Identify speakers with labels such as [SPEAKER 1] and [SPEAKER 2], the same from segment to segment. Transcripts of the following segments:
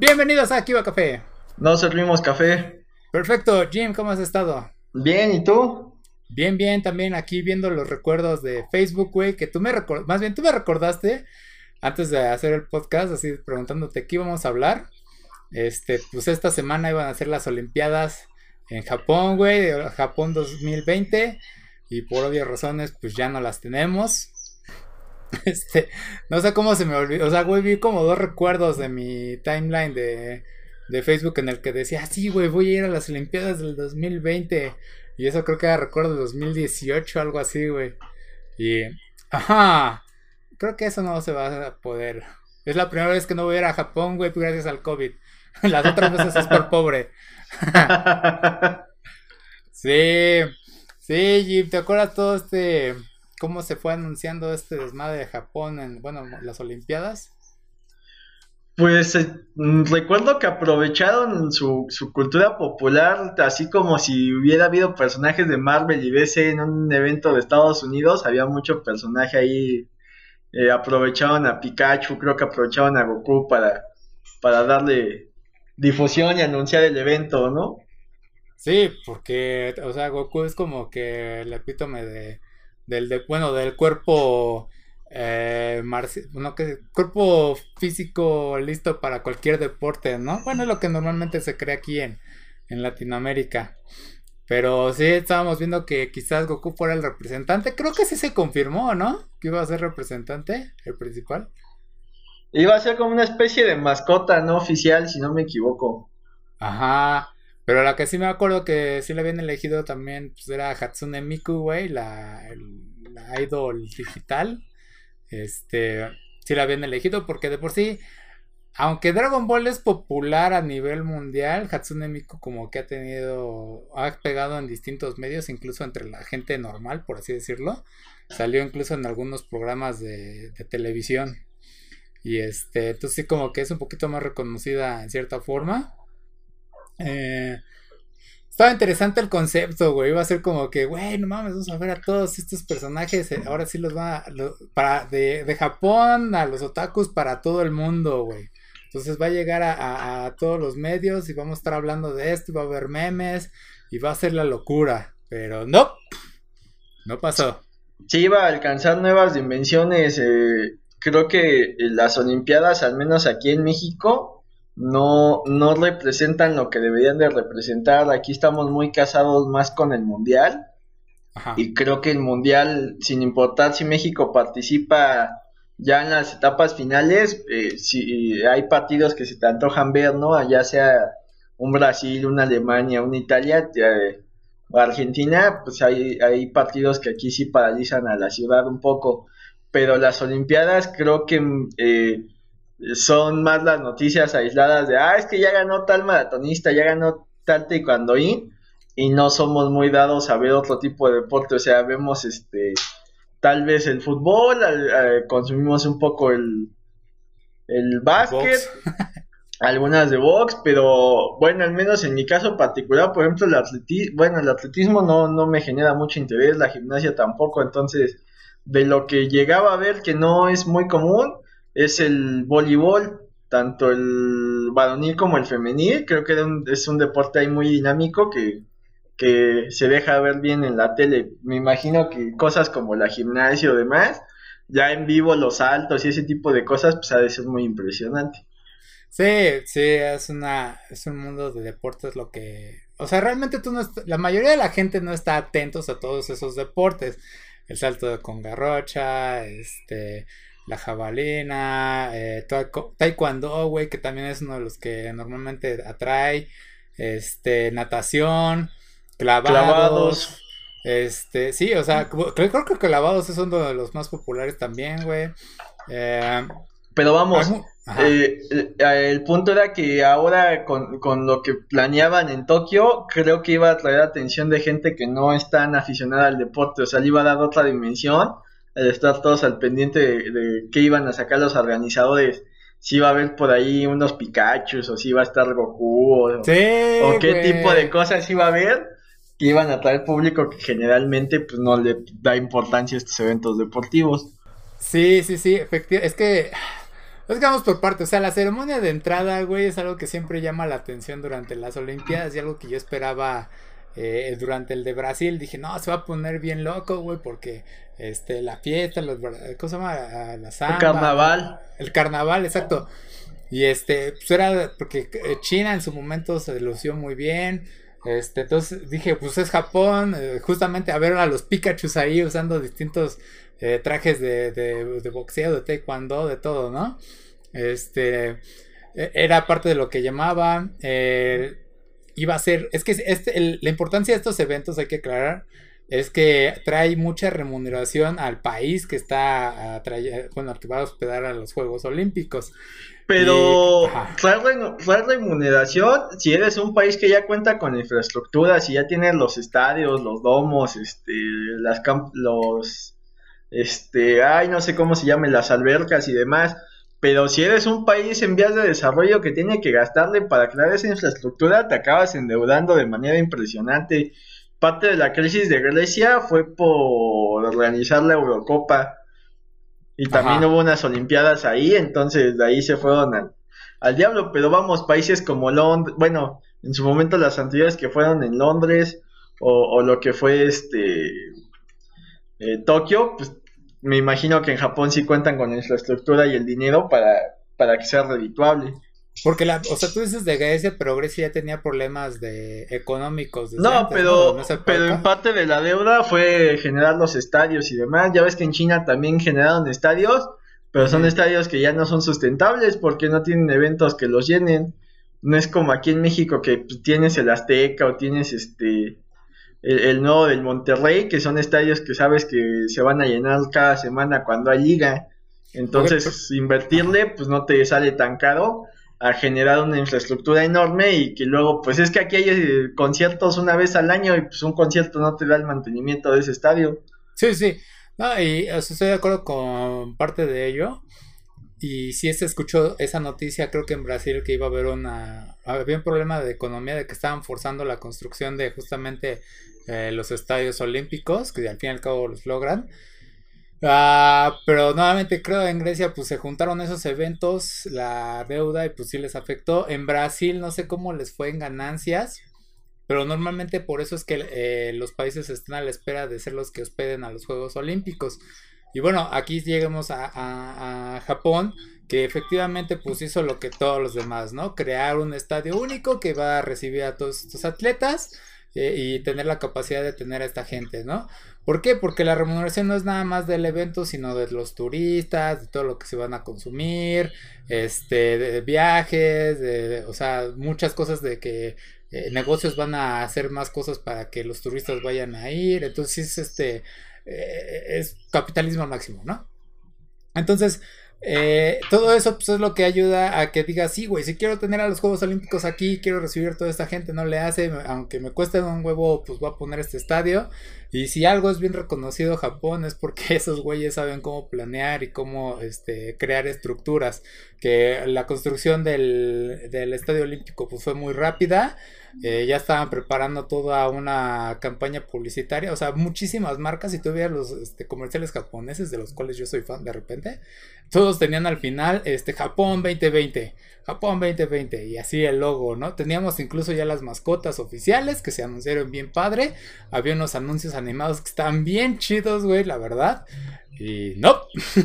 [SPEAKER 1] Bienvenidos a Kiva Café.
[SPEAKER 2] Nos servimos café.
[SPEAKER 1] Perfecto, Jim, ¿cómo has estado?
[SPEAKER 2] Bien, ¿y tú?
[SPEAKER 1] Bien, bien, también aquí viendo los recuerdos de Facebook, güey, que tú me recordaste, más bien tú me recordaste antes de hacer el podcast, así preguntándote qué íbamos a hablar. Este, pues esta semana iban a ser las Olimpiadas en Japón, güey, Japón 2020, y por obvias razones, pues ya no las tenemos. Este, no sé cómo se me olvidó. O sea, güey, vi como dos recuerdos de mi timeline de, de Facebook en el que decía, ah, sí, güey, voy a ir a las Olimpiadas del 2020. Y eso creo que era recuerdo de 2018, algo así, güey. Y, ajá, creo que eso no se va a poder. Es la primera vez que no voy a ir a Japón, güey, gracias al COVID. Las otras veces es por pobre. sí, sí, Jim, ¿te acuerdas todo este cómo se fue anunciando este desmadre de Japón en, bueno, las Olimpiadas?
[SPEAKER 2] Pues eh, mm, recuerdo que aprovecharon su, cultura popular, así como si hubiera habido personajes de Marvel y DC en un evento de Estados Unidos, había mucho personaje ahí, eh, aprovecharon a Pikachu, creo que aprovecharon a Goku para, para darle difusión y anunciar el evento, ¿no?
[SPEAKER 1] Sí, porque, o sea, Goku es como que el epítome de, del de, bueno, del cuerpo eh, que cuerpo físico listo para cualquier deporte, ¿no? Bueno, es lo que normalmente se cree aquí en, en Latinoamérica. Pero sí, estábamos viendo que quizás Goku fuera el representante. Creo que sí se confirmó, ¿no? Que iba a ser representante, el principal.
[SPEAKER 2] Iba a ser como una especie de mascota no oficial, si no me equivoco.
[SPEAKER 1] Ajá. Pero la que sí me acuerdo que sí le habían elegido también pues era Hatsune Miku, güey, la, la idol digital. Este, sí la habían elegido porque de por sí, aunque Dragon Ball es popular a nivel mundial, Hatsune Miku como que ha tenido, ha pegado en distintos medios, incluso entre la gente normal, por así decirlo. Salió incluso en algunos programas de, de televisión. Y este, entonces sí como que es un poquito más reconocida en cierta forma. Eh, estaba interesante el concepto, güey. Iba a ser como que, güey, no mames, vamos a ver a todos estos personajes. Eh, ahora sí los va a, para de, de, Japón a los otakus para todo el mundo, güey. Entonces va a llegar a, a, todos los medios y vamos a estar hablando de esto y va a haber memes y va a ser la locura. Pero no, no pasó.
[SPEAKER 2] Sí, iba a alcanzar nuevas dimensiones. Eh, creo que las Olimpiadas, al menos aquí en México, no, no representan lo que deberían de representar. Aquí estamos muy casados más con el Mundial. Y creo que el Mundial, sin importar si México participa ya en las etapas finales, eh, si hay partidos que se te antojan ver, ¿no? Ya sea un Brasil, una Alemania, una Italia, eh, Argentina, pues hay, hay partidos que aquí sí paralizan a la ciudad un poco. Pero las Olimpiadas creo que... Eh, son más las noticias aisladas de, ah, es que ya ganó tal maratonista, ya ganó tal taekwondoín, y no somos muy dados a ver otro tipo de deporte, o sea, vemos este, tal vez el fútbol, consumimos un poco el, el básquet, algunas de box, pero bueno, al menos en mi caso particular, por ejemplo, el atletismo, bueno, el atletismo no, no me genera mucho interés, la gimnasia tampoco, entonces, de lo que llegaba a ver que no es muy común, es el voleibol, tanto el varonil como el femenil. Creo que es un deporte ahí muy dinámico que, se deja ver bien en la tele. Me imagino que cosas como la gimnasia o demás, ya en vivo los saltos y ese tipo de cosas, pues ha de ser muy impresionante.
[SPEAKER 1] Sí, sí, es una, es un mundo de deportes lo que, o sea, realmente tú no, la mayoría de la gente no está atentos a todos esos deportes, el salto de congarrocha, este, la jabalina, eh, taekwondo, güey, que también es uno de los que normalmente atrae, este, natación, clavados, este, sí, o sea, creo, creo, que clavados es uno de los más populares también, güey.
[SPEAKER 2] Eh, Pero vamos, eh, el punto era que ahora con, con, lo que planeaban en Tokio, creo que iba a traer atención de gente que no es tan aficionada al deporte, o sea, le iba a dar otra dimensión estar todos al pendiente de, qué iban a sacar los organizadores. Si iba a haber por ahí unos Pikachu o si iba a estar Goku o, qué tipo de cosas iba a haber que iban a traer público que generalmente pues no le da importancia a estos eventos deportivos.
[SPEAKER 1] Sí, sí, sí, efectivamente. Es que Pues vamos por parte. O sea, la ceremonia de entrada, güey, es algo que siempre llama la atención durante las Olimpiadas y algo que yo esperaba eh, durante el de Brasil. Dije, no, se va a poner bien loco, güey, porque este, la fiesta, los, ¿cómo se llama? La samba,
[SPEAKER 2] el carnaval.
[SPEAKER 1] El carnaval, exacto. Y este, pues era porque eh, China en su momento se lució muy bien. Este, entonces dije, pues es Japón, eh, justamente a ver a los Pikachu ahí usando distintos eh, trajes de, de, boxeo, de taekwondo, de todo, ¿no? Este, e, era parte de lo que llamaban, iba a ser, es que este, la importancia de estos eventos hay que aclarar, es que trae mucha remuneración al país que está, a bueno, que va a hospedar a los Juegos Olímpicos.
[SPEAKER 2] Pero trae remuneración si eres un país que ya cuenta con infraestructura, si ya tienes los estadios, los domos, este, las los, este, ay, no sé cómo se llaman, las albercas y demás. Pero si eres un país en vías de desarrollo que tiene que gastarle para crear esa infraestructura, te acabas endeudando de manera impresionante. Parte de la crisis de Grecia fue por organizar la Eurocopa y también hubo unas Olimpiadas ahí, entonces de ahí se fueron al, diablo. Pero vamos, países como Londres, bueno, en su momento las anteriores que fueron en Londres o, lo que fue este eh, Tokio, pues me imagino que en Japón sí cuentan con la infraestructura y el dinero para, para que sea redituable.
[SPEAKER 1] Porque la, o sea, tú dices de Grecia, pero Grecia ya tenía problemas de económicos.
[SPEAKER 2] No, pero, pero en parte de la deuda fue generar los estadios y demás. Ya ves que en China también generaron estadios, pero son estadios que ya no son sustentables porque no tienen eventos que los llenen. No es como aquí en México que pues, tienes el Azteca o tienes este el, el nuevo del Monterrey, que son estadios que sabes que se van a llenar cada semana cuando hay liga. Entonces, invertirle, pues no te sale tan caro a generar una infraestructura enorme y que luego, pues es que aquí hay eh, conciertos una vez al año y pues un concierto no te da el mantenimiento de ese estadio.
[SPEAKER 1] Sí, sí, no, y estoy de acuerdo con parte de ello. Y si se escuchó esa noticia, creo que en Brasil que iba a haber una... Había un problema de economía, de que estaban forzando la construcción de justamente eh, los estadios olímpicos, que al fin y al cabo los logran. Ah, pero nuevamente creo en Grecia pues se juntaron esos eventos, la deuda y pues sí les afectó. En Brasil no sé cómo les fue en ganancias, pero normalmente por eso es que eh, los países están a la espera de ser los que hospeden a los Juegos Olímpicos. Y bueno, aquí llegamos a, Japón, que efectivamente pues hizo lo que todos los demás, ¿no? Crear un estadio único que va a recibir a todos estos atletas y tener la capacidad de tener a esta gente, ¿no? ¿Por qué? Porque la remuneración no es nada más del evento, sino de los turistas, de todo lo que se van a consumir, este, de viajes, de, o sea, muchas cosas de que eh, negocios van a hacer más cosas para que los turistas vayan a ir. Entonces, este, eh, es capitalismo máximo, ¿no? Entonces, eh, todo eso pues, es lo que ayuda a que diga, sí, güey, si quiero tener a los Juegos Olímpicos aquí, quiero recibir toda esta gente, no le hace, aunque me cueste un huevo, pues voy a poner este estadio. Y si algo es bien reconocido Japón es porque esos güeyes saben cómo planear y cómo este, crear estructuras. Que la construcción del, del estadio olímpico pues, fue muy rápida. Eh, ya estaban preparando toda una campaña publicitaria, o sea, muchísimas marcas, y tú veías los este, comerciales japoneses, de los cuales yo soy fan de repente, todos tenían al final este Japón 2020, Japón 2020, y así el logo, ¿no? Teníamos incluso ya las mascotas oficiales que se anunciaron bien padre, había unos anuncios animados que estaban bien chidos, güey, la verdad. Y no.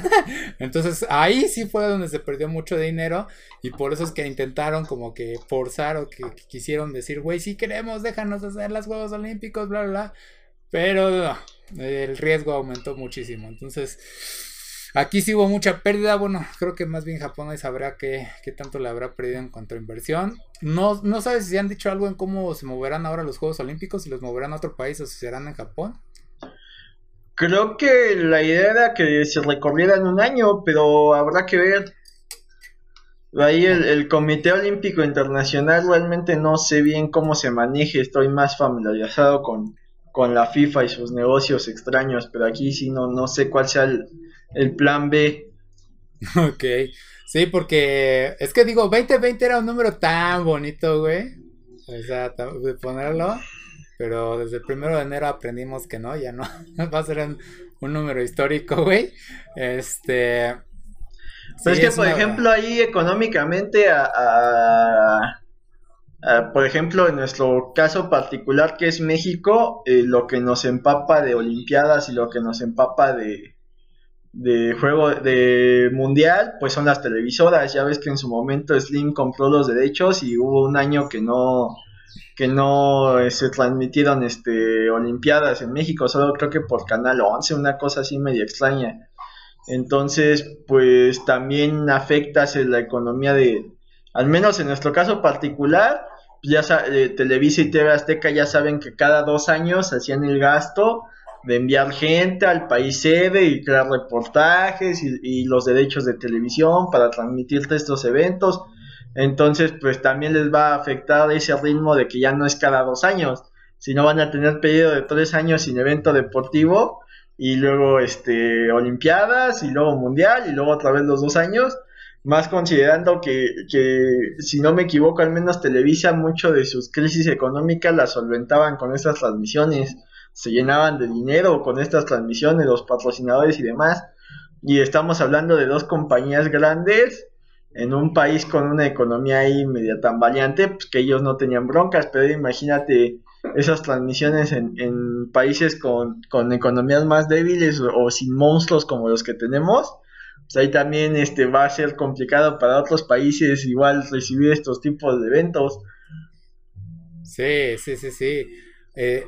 [SPEAKER 1] Entonces ahí sí fue donde se perdió mucho dinero. Y por eso es que intentaron como que forzar o que, quisieron decir, güey, si queremos, déjanos hacer los Juegos Olímpicos, bla, bla, bla. Pero el riesgo aumentó muchísimo. Entonces, aquí sí hubo mucha pérdida. Bueno, creo que más bien Japón ahí sabrá qué, qué tanto le habrá perdido en cuanto a inversión. No, no sabes si han dicho algo en cómo se moverán ahora los Juegos Olímpicos, si los moverán a otro país o si serán en Japón.
[SPEAKER 2] Creo que la idea era que se recorriera en un año, pero habrá que ver. Ahí el, Comité Olímpico Internacional realmente no sé bien cómo se maneje, estoy más familiarizado con, con la FIFA y sus negocios extraños, pero aquí sí no, no sé cuál sea el, el plan B.
[SPEAKER 1] Ok, sí, porque es que digo, 2020 era un número tan bonito, güey. O sea, ponerlo. Pero desde el primero de enero aprendimos que no, ya no. Va a ser un, número histórico, güey. Este.
[SPEAKER 2] Pero es que, por ejemplo, ahí económicamente, a, por ejemplo, en nuestro caso particular que es México, eh, lo que nos empapa de Olimpiadas y lo que nos empapa de, de juego de mundial, pues son las televisoras. Ya ves que en su momento Slim compró los derechos y hubo un año que no que no se transmitieron este olimpiadas en México, solo creo que por Canal 11, una cosa así medio extraña. Entonces, pues también afecta la economía de, al menos en nuestro caso particular, ya eh, Televisa y TV Azteca ya saben que cada dos años hacían el gasto de enviar gente al país sede y crear reportajes y, y los derechos de televisión para transmitirte estos eventos. Entonces, pues también les va a afectar ese ritmo de que ya no es cada dos años, sino van a tener pedido de tres años sin evento deportivo y luego este olimpiadas y luego mundial y luego otra vez los dos años más considerando que, que si no me equivoco al menos Televisa mucho de sus crisis económicas las solventaban con estas transmisiones se llenaban de dinero con estas transmisiones los patrocinadores y demás y estamos hablando de dos compañías grandes en un país con una economía ahí media tambaleante, pues que ellos no tenían broncas, pero imagínate esas transmisiones en, países con, economías más débiles o, sin monstruos como los que tenemos, pues ahí también este, va a ser complicado para otros países igual recibir estos tipos de eventos.
[SPEAKER 1] Sí, sí, sí, sí. Eh,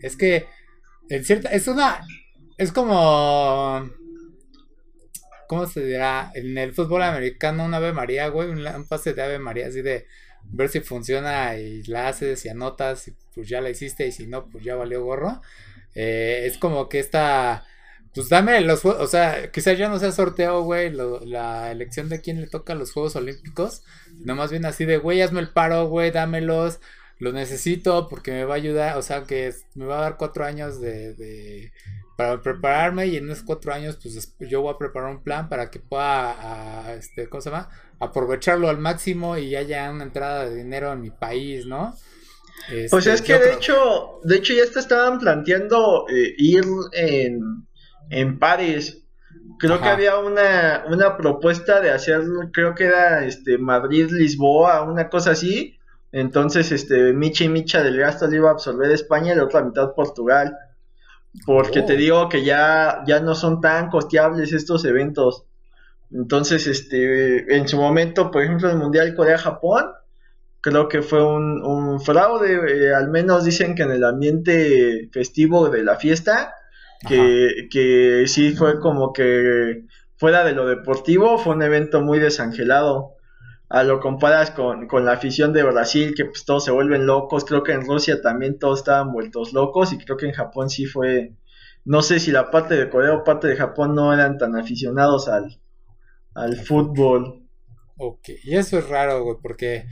[SPEAKER 1] es que, en cierta, es una, es como, ¿cómo se dirá? En el fútbol americano, un Ave María, güey, un pase de Ave María así de ver si funciona y la haces y anotas y pues ya la hiciste y si no, pues ya valió gorro. Eh, es como que esta, pues dame los juegos, o sea, quizás ya no sea sorteo, güey, la elección de quién le toca los Juegos Olímpicos, no más bien así de, güey, hazme el paro, güey, dámelos, los necesito porque me va a ayudar, o sea, que me va a dar cuatro años de, para prepararme y en esos cuatro años pues yo voy a preparar un plan para que pueda, este, ¿cómo se llama? Aprovecharlo al máximo y haya una entrada de dinero en mi país, ¿no?
[SPEAKER 2] pues es que de hecho, de hecho ya te estaban planteando eh, ir en, en pares. Creo que había una, una propuesta de hacer, creo que era este Madrid-Lisboa, una cosa así. Entonces, este, Micha y Micha del gasto le iba a absorber España y la otra mitad Portugal. Porque te oh. digo que ya, ya no son tan costeables estos eventos. Entonces, este, en su momento, por ejemplo, el Mundial Corea-Japón, creo que fue un, fraude. Eh, al menos dicen que en el ambiente festivo de la fiesta, que, que sí fue como que fuera de lo deportivo, fue un evento muy desangelado a lo comparas con, la afición de Brasil, que pues todos se vuelven locos, creo que en Rusia también todos estaban vueltos locos y creo que en Japón sí fue, no sé si la parte de Corea o parte de Japón no eran tan aficionados al, al fútbol.
[SPEAKER 1] Ok, y eso es raro, güey, porque,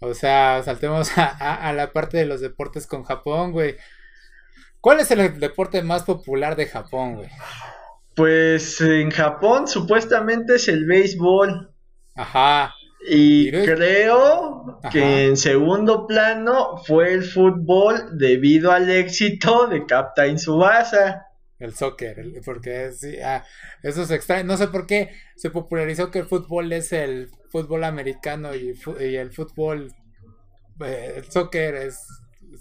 [SPEAKER 1] o sea, saltemos a, la parte de los deportes con Japón, güey. ¿Cuál es el deporte más popular de Japón, güey?
[SPEAKER 2] Pues en Japón supuestamente es el béisbol.
[SPEAKER 1] Ajá.
[SPEAKER 2] Y creo que en segundo plano fue el fútbol debido al éxito de Captain Subasa.
[SPEAKER 1] El soccer, porque sí, ah, eso es extraño. No sé por qué se popularizó que el fútbol es el fútbol americano y, el fútbol, eh, el soccer es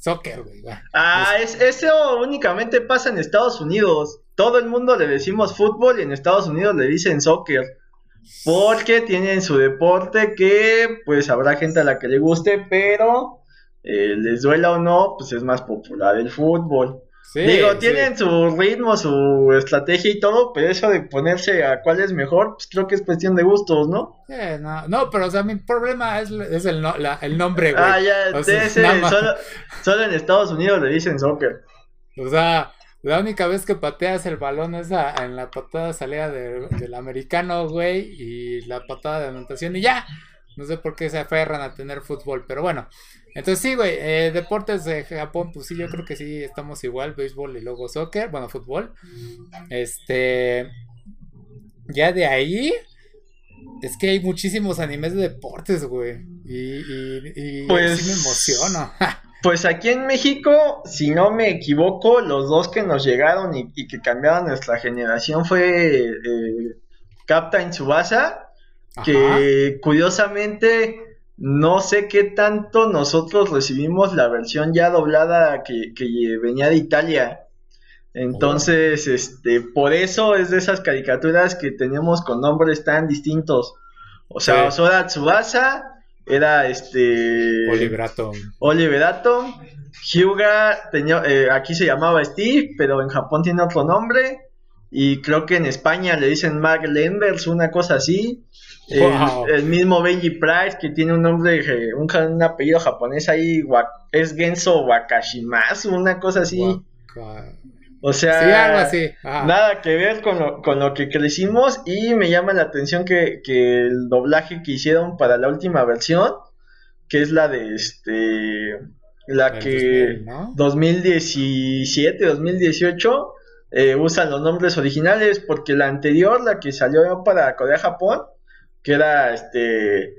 [SPEAKER 1] soccer, güey.
[SPEAKER 2] Ah, es, eso únicamente pasa en Estados Unidos. Todo el mundo le decimos fútbol y en Estados Unidos le dicen soccer. Porque tienen su deporte que pues habrá gente a la que le guste, pero eh, les duela o no, pues es más popular el fútbol. Digo, tienen su ritmo, su estrategia y todo, pero eso de ponerse a cuál es mejor, pues creo que es cuestión de gustos, ¿no?
[SPEAKER 1] no, no, pero o sea, mi problema es, el, el nombre, güey.
[SPEAKER 2] Ah, ya, solo, solo en Estados Unidos le dicen soccer.
[SPEAKER 1] O sea, la única vez que pateas el balón es en la patada salida del americano, güey, y la patada de anotación y ya. No sé por qué se aferran a tener fútbol, pero bueno. Entonces sí, güey, eh, deportes de Japón, pues sí, yo creo que sí, estamos igual, béisbol y luego soccer, bueno, fútbol. Este... Ya de ahí... Es que hay muchísimos animes de deportes, güey. Y, y,
[SPEAKER 2] pues,
[SPEAKER 1] sí me emociono.
[SPEAKER 2] Pues aquí en México, si no me equivoco, los dos que nos llegaron y, que cambiaron nuestra generación fue eh, Captain Tsubasa, que curiosamente no sé qué tanto nosotros recibimos la versión ya doblada que, venía de Italia. Entonces, este, por eso es de esas caricaturas que teníamos con nombres tan distintos. O sea, Osoda Tsubasa era este
[SPEAKER 1] Oliver Atom.
[SPEAKER 2] Oliver Atom. Hyuga tenía, eh, aquí se llamaba Steve, pero en Japón tiene otro nombre. Y creo que en España le dicen Mark Lenders, una cosa así. El, mismo Benji Price, que tiene un nombre, eh, un, apellido japonés ahí, es Genso Wakashimasu, una cosa así. O sea, nada que ver con lo, con lo que crecimos y me llama la atención que, el doblaje que hicieron para la última versión, que es la de este, la que 2017, 2018, eh, usan los nombres originales porque la anterior, la que salió para Corea-Japón, que era este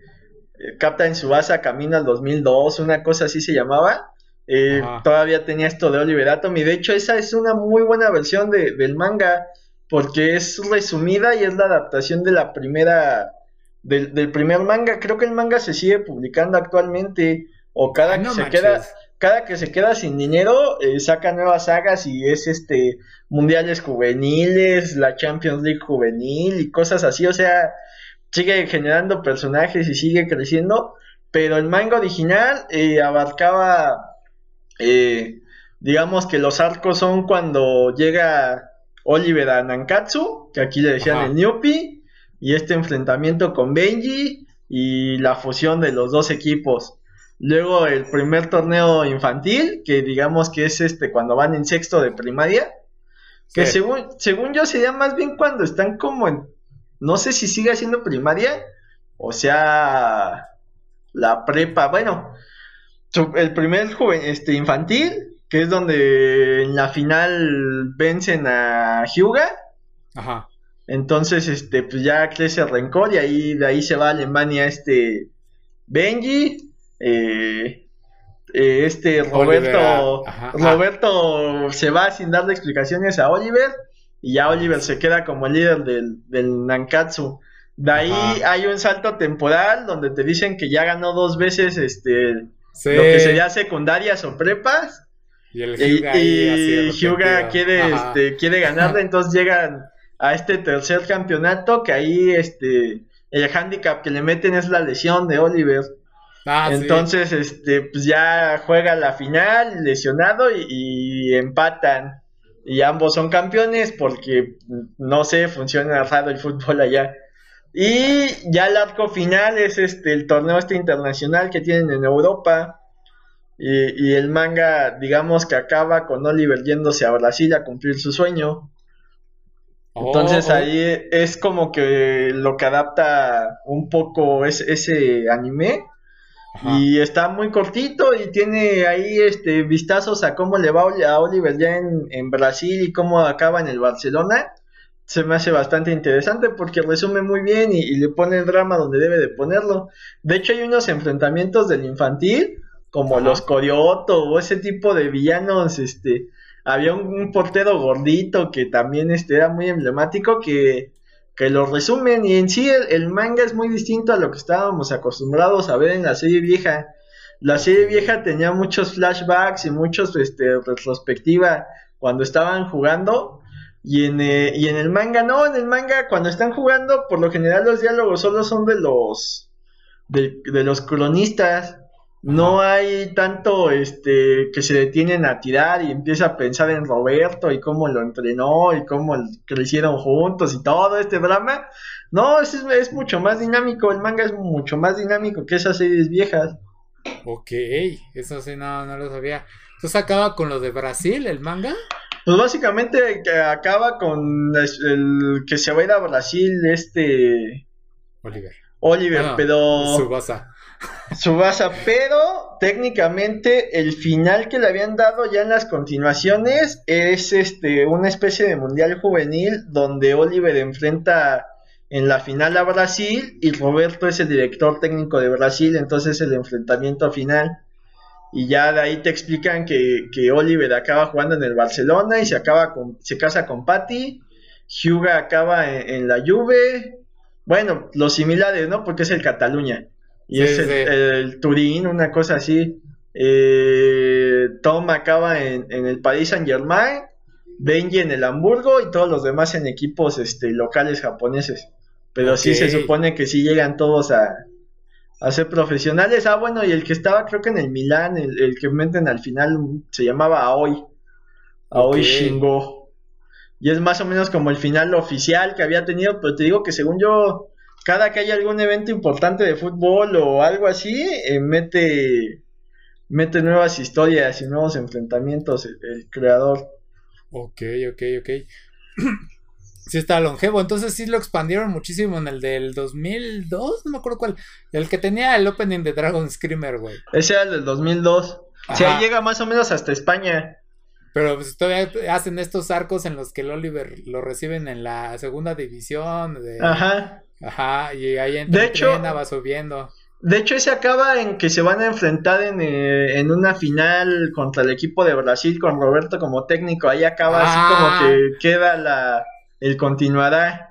[SPEAKER 2] Captain Subasa Camino al 2002, una cosa así se llamaba. Eh, todavía tenía esto de Oliver Atom y de hecho esa es una muy buena versión de, del manga porque es resumida y es la adaptación de la primera del, primer manga. Creo que el manga se sigue publicando actualmente o cada que se queda cada que se queda sin dinero eh, saca nuevas sagas y es este mundiales juveniles, la Champions League juvenil y cosas así, o sea, sigue generando personajes y sigue creciendo, pero el manga original eh, abarcaba, eh, digamos que los arcos son cuando llega Oliver a Nankatsu, que aquí le decían el Newpi, y este enfrentamiento con Benji y la fusión de los dos equipos. Luego el primer torneo infantil, que digamos que es este cuando van en sexto de primaria, que según, según yo sería más bien cuando están como en no sé si sigue siendo primaria, o sea, la prepa. Bueno, el primer joven, este, infantil, que es donde en la final vencen a Hyuga. Ajá. Entonces, este, pues ya crece el rencor y ahí de ahí se va a Alemania este Benji, eh, eh, este Roberto, Roberto se va sin darle explicaciones a Oliver y ya Oliver se queda como el líder del, del Nankatsu. De ahí hay un salto temporal donde te dicen que ya ganó dos veces este lo que sería secundarias o prepas. Y, el Hyuga, quiere, este, quiere ganarle, entonces llegan a este tercer campeonato que ahí este el handicap que le meten es la lesión de Oliver. Ah, entonces, este, pues ya juega la final lesionado y empatan y ambos son campeones porque no sé, funciona raro el fútbol allá. Y ya el arco final es este el torneo este internacional que tienen en Europa. Y, el manga, digamos que acaba con Oliver yéndose a Brasil a cumplir su sueño. Entonces oh, oh. ahí es como que lo que adapta un poco es, ese anime y está muy cortito y tiene ahí este vistazos a cómo le va a Oliver ya en, Brasil y cómo acaba en el Barcelona. Se me hace bastante interesante porque resume muy bien y, le pone el drama donde debe de ponerlo. De hecho hay unos enfrentamientos del infantil como los Corioto o ese tipo de villanos. Este, había un, portero gordito que también este, era muy emblemático que que lo resumen y en sí el, manga es muy distinto a lo que estábamos acostumbrados a ver en la serie vieja. La serie vieja tenía muchos flashbacks y muchos este, retrospectiva cuando estaban jugando y en, eh, y en el manga no, en el manga cuando están jugando por lo general los diálogos solo son de los de, de los cronistas no hay tanto este que se detienen a tirar y empieza a pensar en Roberto y cómo lo entrenó y cómo crecieron juntos y todo este drama. No, es, es mucho más dinámico, el manga es mucho más dinámico que esas series viejas.
[SPEAKER 1] Ok, eso sí, no, no lo sabía. ¿Entonces acaba con lo de Brasil, el manga?
[SPEAKER 2] Pues básicamente acaba con el, que se va a ir a Brasil este...
[SPEAKER 1] Oliver.
[SPEAKER 2] Oliver, ah, pero...
[SPEAKER 1] Subasa.
[SPEAKER 2] Subasa, pero técnicamente el final que le habían dado ya en las continuaciones es este una especie de mundial juvenil donde Oliver enfrenta en la final a Brasil y Roberto es el director técnico de Brasil, entonces el enfrentamiento final. Y ya de ahí te explican que, Oliver acaba jugando en el Barcelona y se acaba con, se casa con Patty. Hyuga acaba en, en la Juve, bueno, los similares, ¿no? Porque es el Cataluña. Y es el, Turín, una cosa así. Eh, Tom acaba en, el Paris Saint Germain, Benji en el Hamburgo y todos los demás en equipos este, locales japoneses. Pero sí se supone que sí llegan todos a, a ser profesionales. Ah, bueno, y el que estaba creo que en el Milán, el, que meten al final, se llamaba Aoi. Aoi Shingo. Y es más o menos como el final oficial que había tenido, pero te digo que según yo, cada que hay algún evento importante de fútbol o algo así, eh, mete, mete nuevas historias y nuevos enfrentamientos el, creador.
[SPEAKER 1] Ok, ok, ok. sí está longevo. Entonces sí lo expandieron muchísimo en el del 2002, no me acuerdo cuál. El que tenía el opening de Dragon Screamer, güey.
[SPEAKER 2] Ese era el del 2002. Sí, ahí llega más o menos hasta España.
[SPEAKER 1] Pero pues todavía hacen estos arcos en los que el Oliver lo reciben en la segunda división. De... Ajá. Ajá, y ahí en de hecho, va subiendo.
[SPEAKER 2] De hecho, ese acaba en que se van a enfrentar en, eh, en, una final contra el equipo de Brasil con Roberto como técnico. Ahí acaba así como ah. que queda la, el continuará.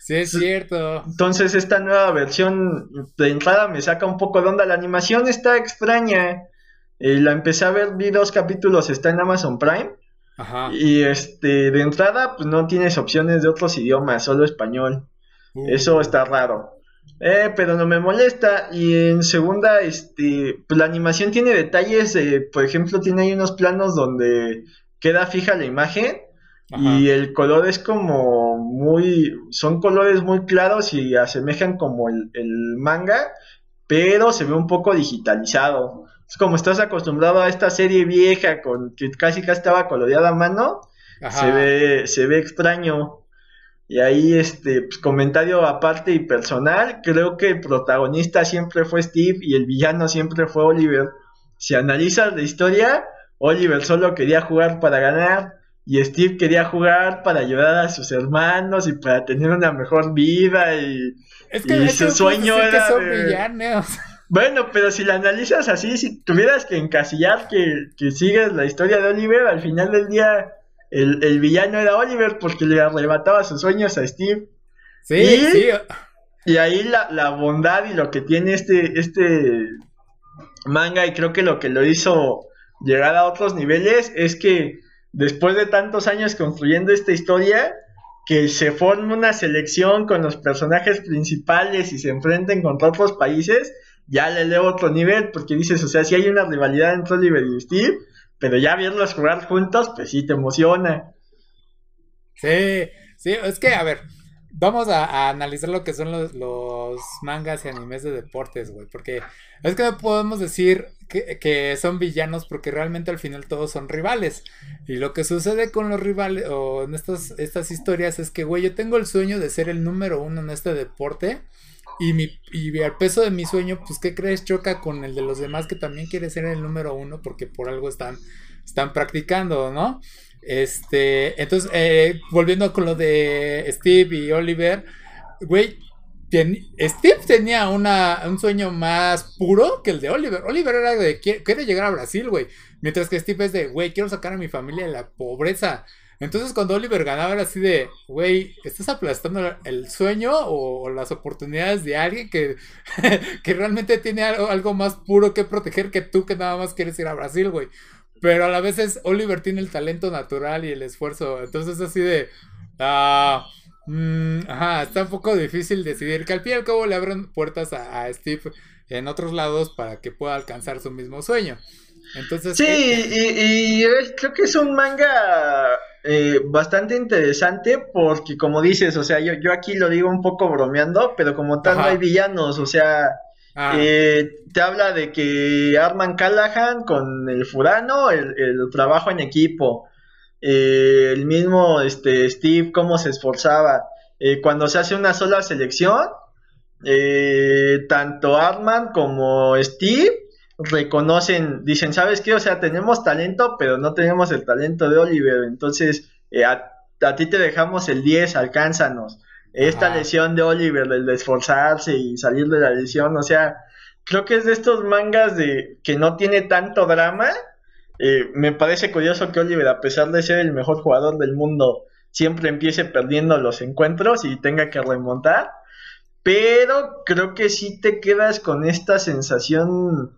[SPEAKER 1] Sí, es cierto.
[SPEAKER 2] Entonces, esta nueva versión de entrada me saca un poco de onda. La animación está extraña. Eh, la empecé a ver, vi dos capítulos, está en Amazon Prime. Ajá. Y este, de entrada, pues no tienes opciones de otros idiomas, solo español. Uh. Eso está raro. Eh, pero no me molesta. Y en segunda, este, pues la animación tiene detalles. por ejemplo, tiene ahí unos planos donde queda fija la imagen y el color es como muy, son colores muy claros y asemejan como el, manga, pero se ve un poco digitalizado. Es como estás acostumbrado a esta serie vieja con que casi casi estaba coloreada a mano, se ve, se ve extraño. Y ahí, este, pues, comentario aparte y personal, creo que el protagonista siempre fue Steve y el villano siempre fue Oliver. Si analizas la historia, Oliver solo quería jugar para ganar y Steve quería jugar para ayudar a sus hermanos y para tener una mejor vida y, su sueño era Bueno, pero si la analizas así, si tuvieras que encasillar que, que sigues la historia de Oliver, al final del día el, villano era Oliver porque le arrebataba sus sueños a Steve. Sí, y, sí. Y ahí la, la bondad y lo que tiene este, este manga y creo que lo que lo hizo llegar a otros niveles es que después de tantos años construyendo esta historia, que se forme una selección con los personajes principales y se enfrenten contra otros países, ya le leo otro nivel, porque dices, o sea, si hay una rivalidad entre Oliver y Steve, pero ya verlos jugar juntos, pues sí te emociona.
[SPEAKER 1] Sí, sí, es que, a ver, vamos a, analizar lo que son los, los, mangas y animes de deportes, güey, porque es que no podemos decir que, son villanos porque realmente al final todos son rivales. Y lo que sucede con los rivales o en estas, estas historias es que, güey, yo tengo el sueño de ser el número uno en este deporte. Y, mi, y el peso de mi sueño, pues, ¿qué crees? Choca con el de los demás que también quiere ser el número uno porque por algo están, están practicando, ¿no? Este, entonces, eh, volviendo con lo de Steve y Oliver, güey, Steve tenía un sueño más puro que el de Oliver. Oliver era de quiere llegar a Brasil, güey. Mientras que Steve es de, güey, quiero sacar a mi familia de la pobreza. Entonces cuando Oliver ganaba era así de, güey, estás aplastando el sueño o, las oportunidades de alguien que, que realmente tiene algo, algo, más puro que proteger que tú que nada más quieres ir a Brasil, güey. Pero a la vez es, Oliver tiene el talento natural y el esfuerzo. Entonces así de, ah... Mm, ajá, está un poco difícil decidir que al fin y al cabo le abren puertas a, Steve en otros lados para que pueda alcanzar su mismo sueño. Entonces,
[SPEAKER 2] sí, y, creo que es un manga eh, bastante interesante porque como dices, o sea, yo, yo aquí lo digo un poco bromeando, pero como tal no hay villanos, o sea, ah. eh, te habla de que Arman Callahan con el Furano, el, el trabajo en equipo, eh, el mismo este, Steve, cómo se esforzaba. Eh, cuando se hace una sola selección, eh, tanto Artman como Steve reconocen, dicen, ¿sabes qué? O sea, tenemos talento, pero no tenemos el talento de Oliver. Entonces, a, ti te dejamos el 10, alcánzanos. Esta lesión de Oliver, el de esforzarse y salir de la lesión, o sea, creo que es de estos mangas de que no tiene tanto drama, eh, me parece curioso que Oliver, a pesar de ser el mejor jugador del mundo, siempre empiece perdiendo los encuentros y tenga que remontar. pero creo que sí te quedas con esta sensación,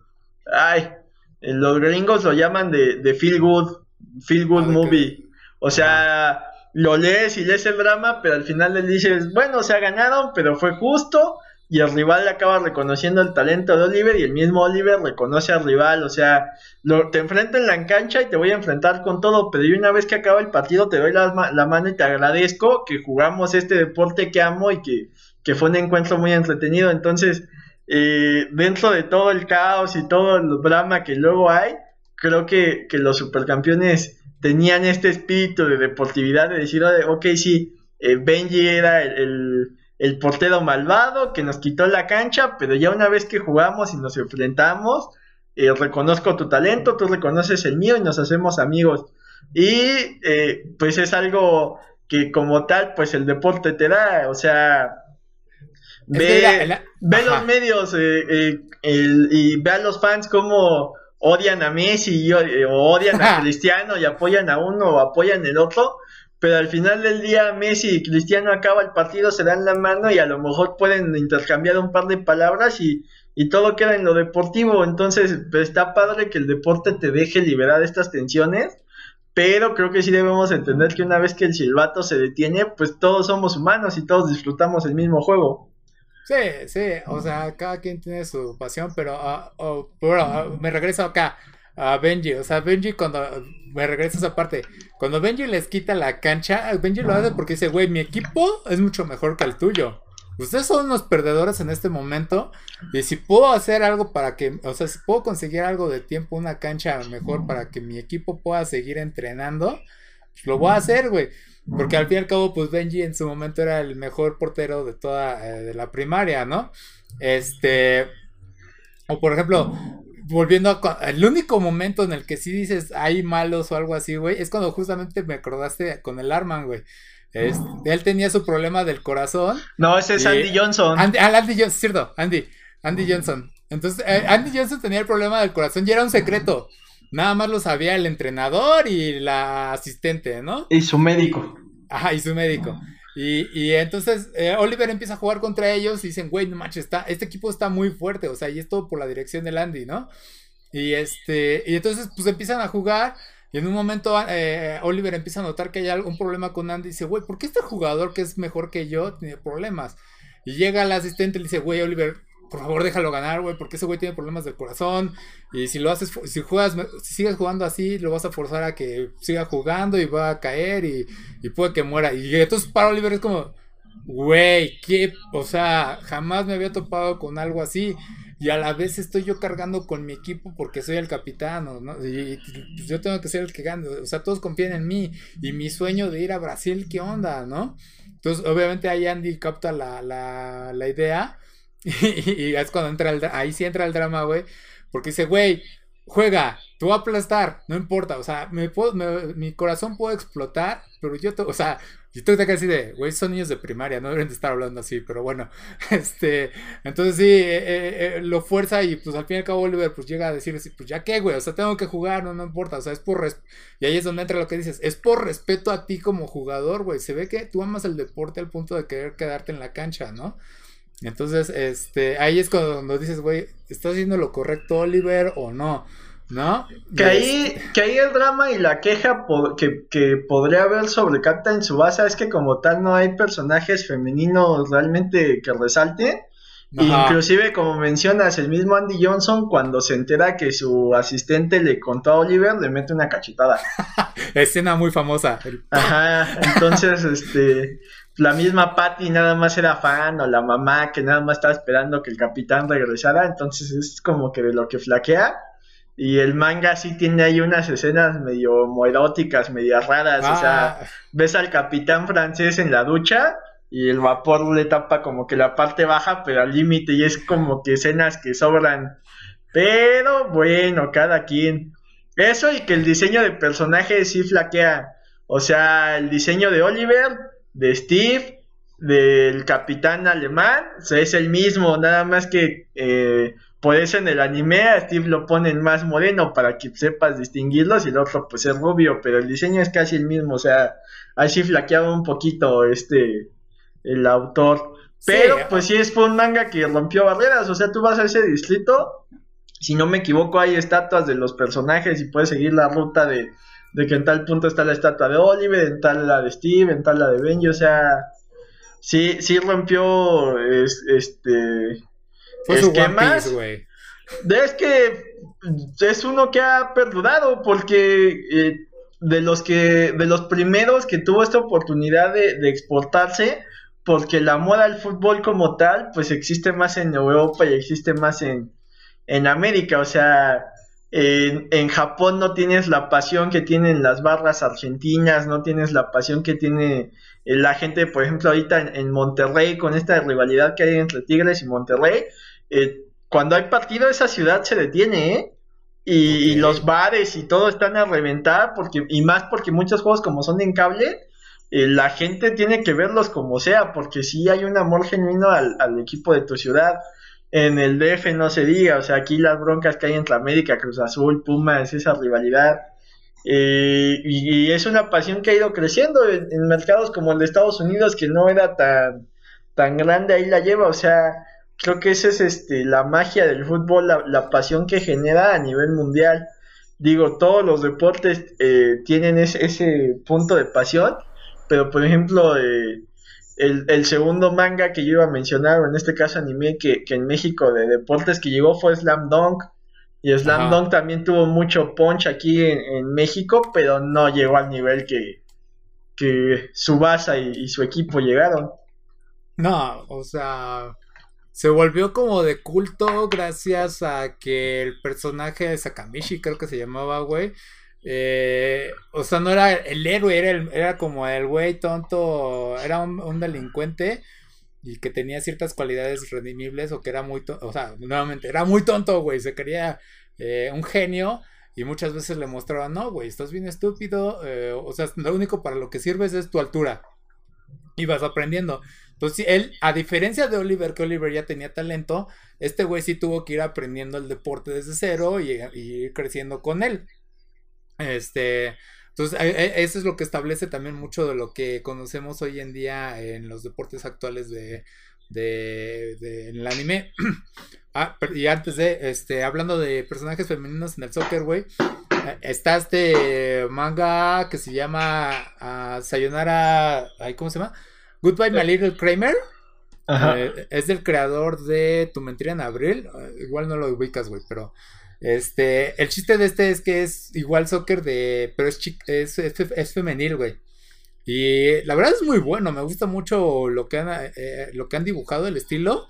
[SPEAKER 2] ay, los gringos lo llaman de, de feel good, feel good ah, movie. O sea, lo lees y lees el drama, pero al final le dices, bueno, se ha ganaron, pero fue justo. Y el rival acaba reconociendo el talento de Oliver y el mismo Oliver reconoce al rival. O sea, lo, te enfrento en la cancha y te voy a enfrentar con todo, pero yo una vez que acaba el partido te doy la, la mano y te agradezco que jugamos este deporte que amo y que, que fue un encuentro muy entretenido. Entonces, eh, dentro de todo el caos y todo el drama que luego hay, creo que, que los supercampeones tenían este espíritu de deportividad de decir, ok, sí, eh, Benji era el, portero malvado que nos quitó la cancha, pero ya una vez que jugamos y nos enfrentamos, eh, reconozco tu talento, tú reconoces el mío y nos hacemos amigos. Y eh, pues es algo que como tal, pues el deporte te da, o sea, ve, los medios y ve a los fans como odian a Messi eh, o odian a Cristiano y apoyan a uno o apoyan el otro, pero al final del día Messi y Cristiano acaba el partido, se dan la mano y a lo mejor pueden intercambiar un par de palabras y, y todo queda en lo deportivo. Entonces pues, está padre que el deporte te deje liberar estas tensiones, pero creo que sí debemos entender que una vez que el silbato se detiene, pues todos somos humanos y todos disfrutamos el mismo juego.
[SPEAKER 1] Sí, sí, o sea, cada quien tiene su pasión, pero ah, oh, ah, me regreso acá a Benji, o sea, Benji cuando me regreso a esa parte, cuando Benji les quita la cancha, Benji lo hace porque dice, güey, mi equipo es mucho mejor que el tuyo. Ustedes son unos perdedores en este momento y si puedo hacer algo para que, o sea, si puedo conseguir algo de tiempo, una cancha mejor para que mi equipo pueda seguir entrenando, pues lo voy a hacer, güey. Porque al fin y al cabo, pues Benji en su momento era el mejor portero de toda eh, de la primaria, ¿no? Este. O por ejemplo, volviendo a. El único momento en el que sí dices hay malos o algo así, güey, es cuando justamente me acordaste con el Arman, güey. él tenía su problema del corazón.
[SPEAKER 2] No, ese es Andy Johnson.
[SPEAKER 1] Andy, ah, Andy Johnson, cierto, Andy. Andy Johnson. Entonces, eh, Andy Johnson tenía el problema del corazón y era un secreto. Nada más lo sabía el entrenador y la asistente, ¿no?
[SPEAKER 2] Y su médico.
[SPEAKER 1] Ajá, y su médico. Y, y entonces eh, Oliver empieza a jugar contra ellos y dicen, güey, no manches, está, este equipo está muy fuerte, o sea, y es todo por la dirección del Andy, ¿no? Y este, y entonces pues empiezan a jugar y en un momento eh, Oliver empieza a notar que hay algún problema con Andy y dice, güey, ¿por qué este jugador que es mejor que yo tiene problemas? Y llega el asistente y le dice, güey, Oliver, por favor déjalo ganar, güey, porque ese güey tiene problemas del corazón. Y si lo haces, si juegas, si sigues jugando así, lo vas a forzar a que siga jugando y va a caer y, puede que muera. Y entonces para Oliver es como, güey, qué, o sea, jamás me había topado con algo así. Y a la vez estoy yo cargando con mi equipo porque soy el capitán, ¿no? Y, pues yo tengo que ser el que gane. O sea, todos confían en mí. Y mi sueño de ir a Brasil, ¿qué onda, no? Entonces, obviamente ahí Andy capta la, la, la idea y, es cuando entra el, ahí sí entra el drama, güey. Porque dice, güey, juega, te voy a aplastar, no importa, o sea, me puedo, mi corazón puede explotar, pero yo, te, o sea, yo tengo que decir de, güey, son niños de primaria, no deben de estar hablando así, pero bueno, este, entonces sí, eh, eh, eh, lo fuerza y pues al fin y al cabo Oliver pues llega a decir, pues ya qué, güey, o sea, tengo que jugar, no, no importa, o sea, es por, y ahí es donde entra lo que dices, es por respeto a ti como jugador, güey, se ve que tú amas el deporte al punto de querer quedarte en la cancha, ¿no? Entonces, este, ahí es cuando dices, güey, ¿estás haciendo lo correcto Oliver o no? ¿No?
[SPEAKER 2] Que ahí, que ahí el drama y la queja que, que, podría haber sobre Captain en su base es que como tal no hay personajes femeninos realmente que resalten. Inclusive, como mencionas, el mismo Andy Johnson, cuando se entera que su asistente le contó a Oliver, le mete una cachetada.
[SPEAKER 1] Escena muy famosa.
[SPEAKER 2] Ajá, entonces, este, la misma Patty nada más era fan, o la mamá que nada más estaba esperando que el capitán regresara, entonces es como que de lo que flaquea. Y el manga sí tiene ahí unas escenas medio eróticas, medio raras. O sea, ah. ves al capitán francés en la ducha y el vapor le tapa como que la parte baja, pero al límite, y es como que escenas que sobran. Pero bueno, cada quien. Eso y que el diseño de personaje sí flaquea. O sea, el diseño de Oliver de Steve, del capitán alemán, es el mismo, nada más que eh, por eso en el anime a Steve lo ponen más moreno para que sepas distinguirlos y el otro pues es rubio, pero el diseño es casi el mismo, o sea, así flaqueaba un poquito este el autor. Pero pues sí es fue un manga que rompió barreras, o sea, tú vas a ese distrito, si no me equivoco hay estatuas de los personajes y puedes seguir la ruta de, de que en tal punto está la estatua de Oliver, en tal la de Steve, en tal la de Benji, o sea, sí, sí rompió este
[SPEAKER 1] Fue esquemas. güey.
[SPEAKER 2] Es que es uno que ha perdurado porque eh, de los que de los primeros que tuvo esta oportunidad de, de, exportarse porque la moda del fútbol como tal pues existe más en Europa y existe más en, en América o sea en, en, Japón no tienes la pasión que tienen las barras argentinas no tienes la pasión que tiene la gente por ejemplo ahorita en, en Monterrey con esta rivalidad que hay entre Tigres y Monterrey eh, cuando hay partido esa ciudad se detiene ¿eh? Y, los bares y todo están a reventar, porque, y más porque muchos juegos como son en cable, eh, la gente tiene que verlos como sea, porque si hay un amor genuino al, equipo de tu ciudad. En el DF no se diga, o sea, aquí las broncas que hay entre América, Cruz Azul, Pumas, esa rivalidad. Eh, y, es una pasión que ha ido creciendo en, mercados como el de Estados Unidos, que no era tan, tan grande, ahí la lleva, o sea, creo que esa es este, la magia del fútbol, la, pasión que genera a nivel mundial. Digo, todos los deportes eh, tienen ese, ese, punto de pasión, pero por ejemplo, eh, el, segundo manga que yo iba a mencionar, o en este caso anime, que, que en México de deportes que llegó fue Slam Dunk. Y Slam Dunk también tuvo mucho punch aquí en, México, pero no llegó al nivel que, que Subasa y, y su equipo llegaron.
[SPEAKER 1] No, o sea, se volvió como de culto gracias a que el personaje de Sakamishi, creo que se llamaba, güey. Eh, o sea, no era el héroe, era, era como el güey tonto, era un, delincuente y que tenía ciertas cualidades redimibles o que era muy tonto, o sea, nuevamente, era muy tonto, güey, se quería eh, un genio y muchas veces le mostraban, no, güey, estás bien estúpido, eh, o sea, lo único para lo que sirves es tu altura. Y vas aprendiendo. Entonces, él, a diferencia de Oliver, que Oliver ya tenía talento, este güey sí tuvo que ir aprendiendo el deporte desde cero y, ir creciendo con él. Este, entonces, eso es lo que establece también mucho de lo que conocemos hoy en día en los deportes actuales de, de, de en el anime. ah, y antes de, este, hablando de personajes femeninos en el soccer, güey, eh, está este manga que se llama uh, Sayonara, ¿cómo se llama? Goodbye My Little Kramer. Eh, es del creador de Tu Mentira en Abril. Eh, igual no lo ubicas, güey, pero. Este, el chiste de este es que es igual soccer de. Pero es, es, es, femenil, güey. Y la verdad es muy bueno. Me gusta mucho lo que han, eh, lo que han dibujado, el estilo.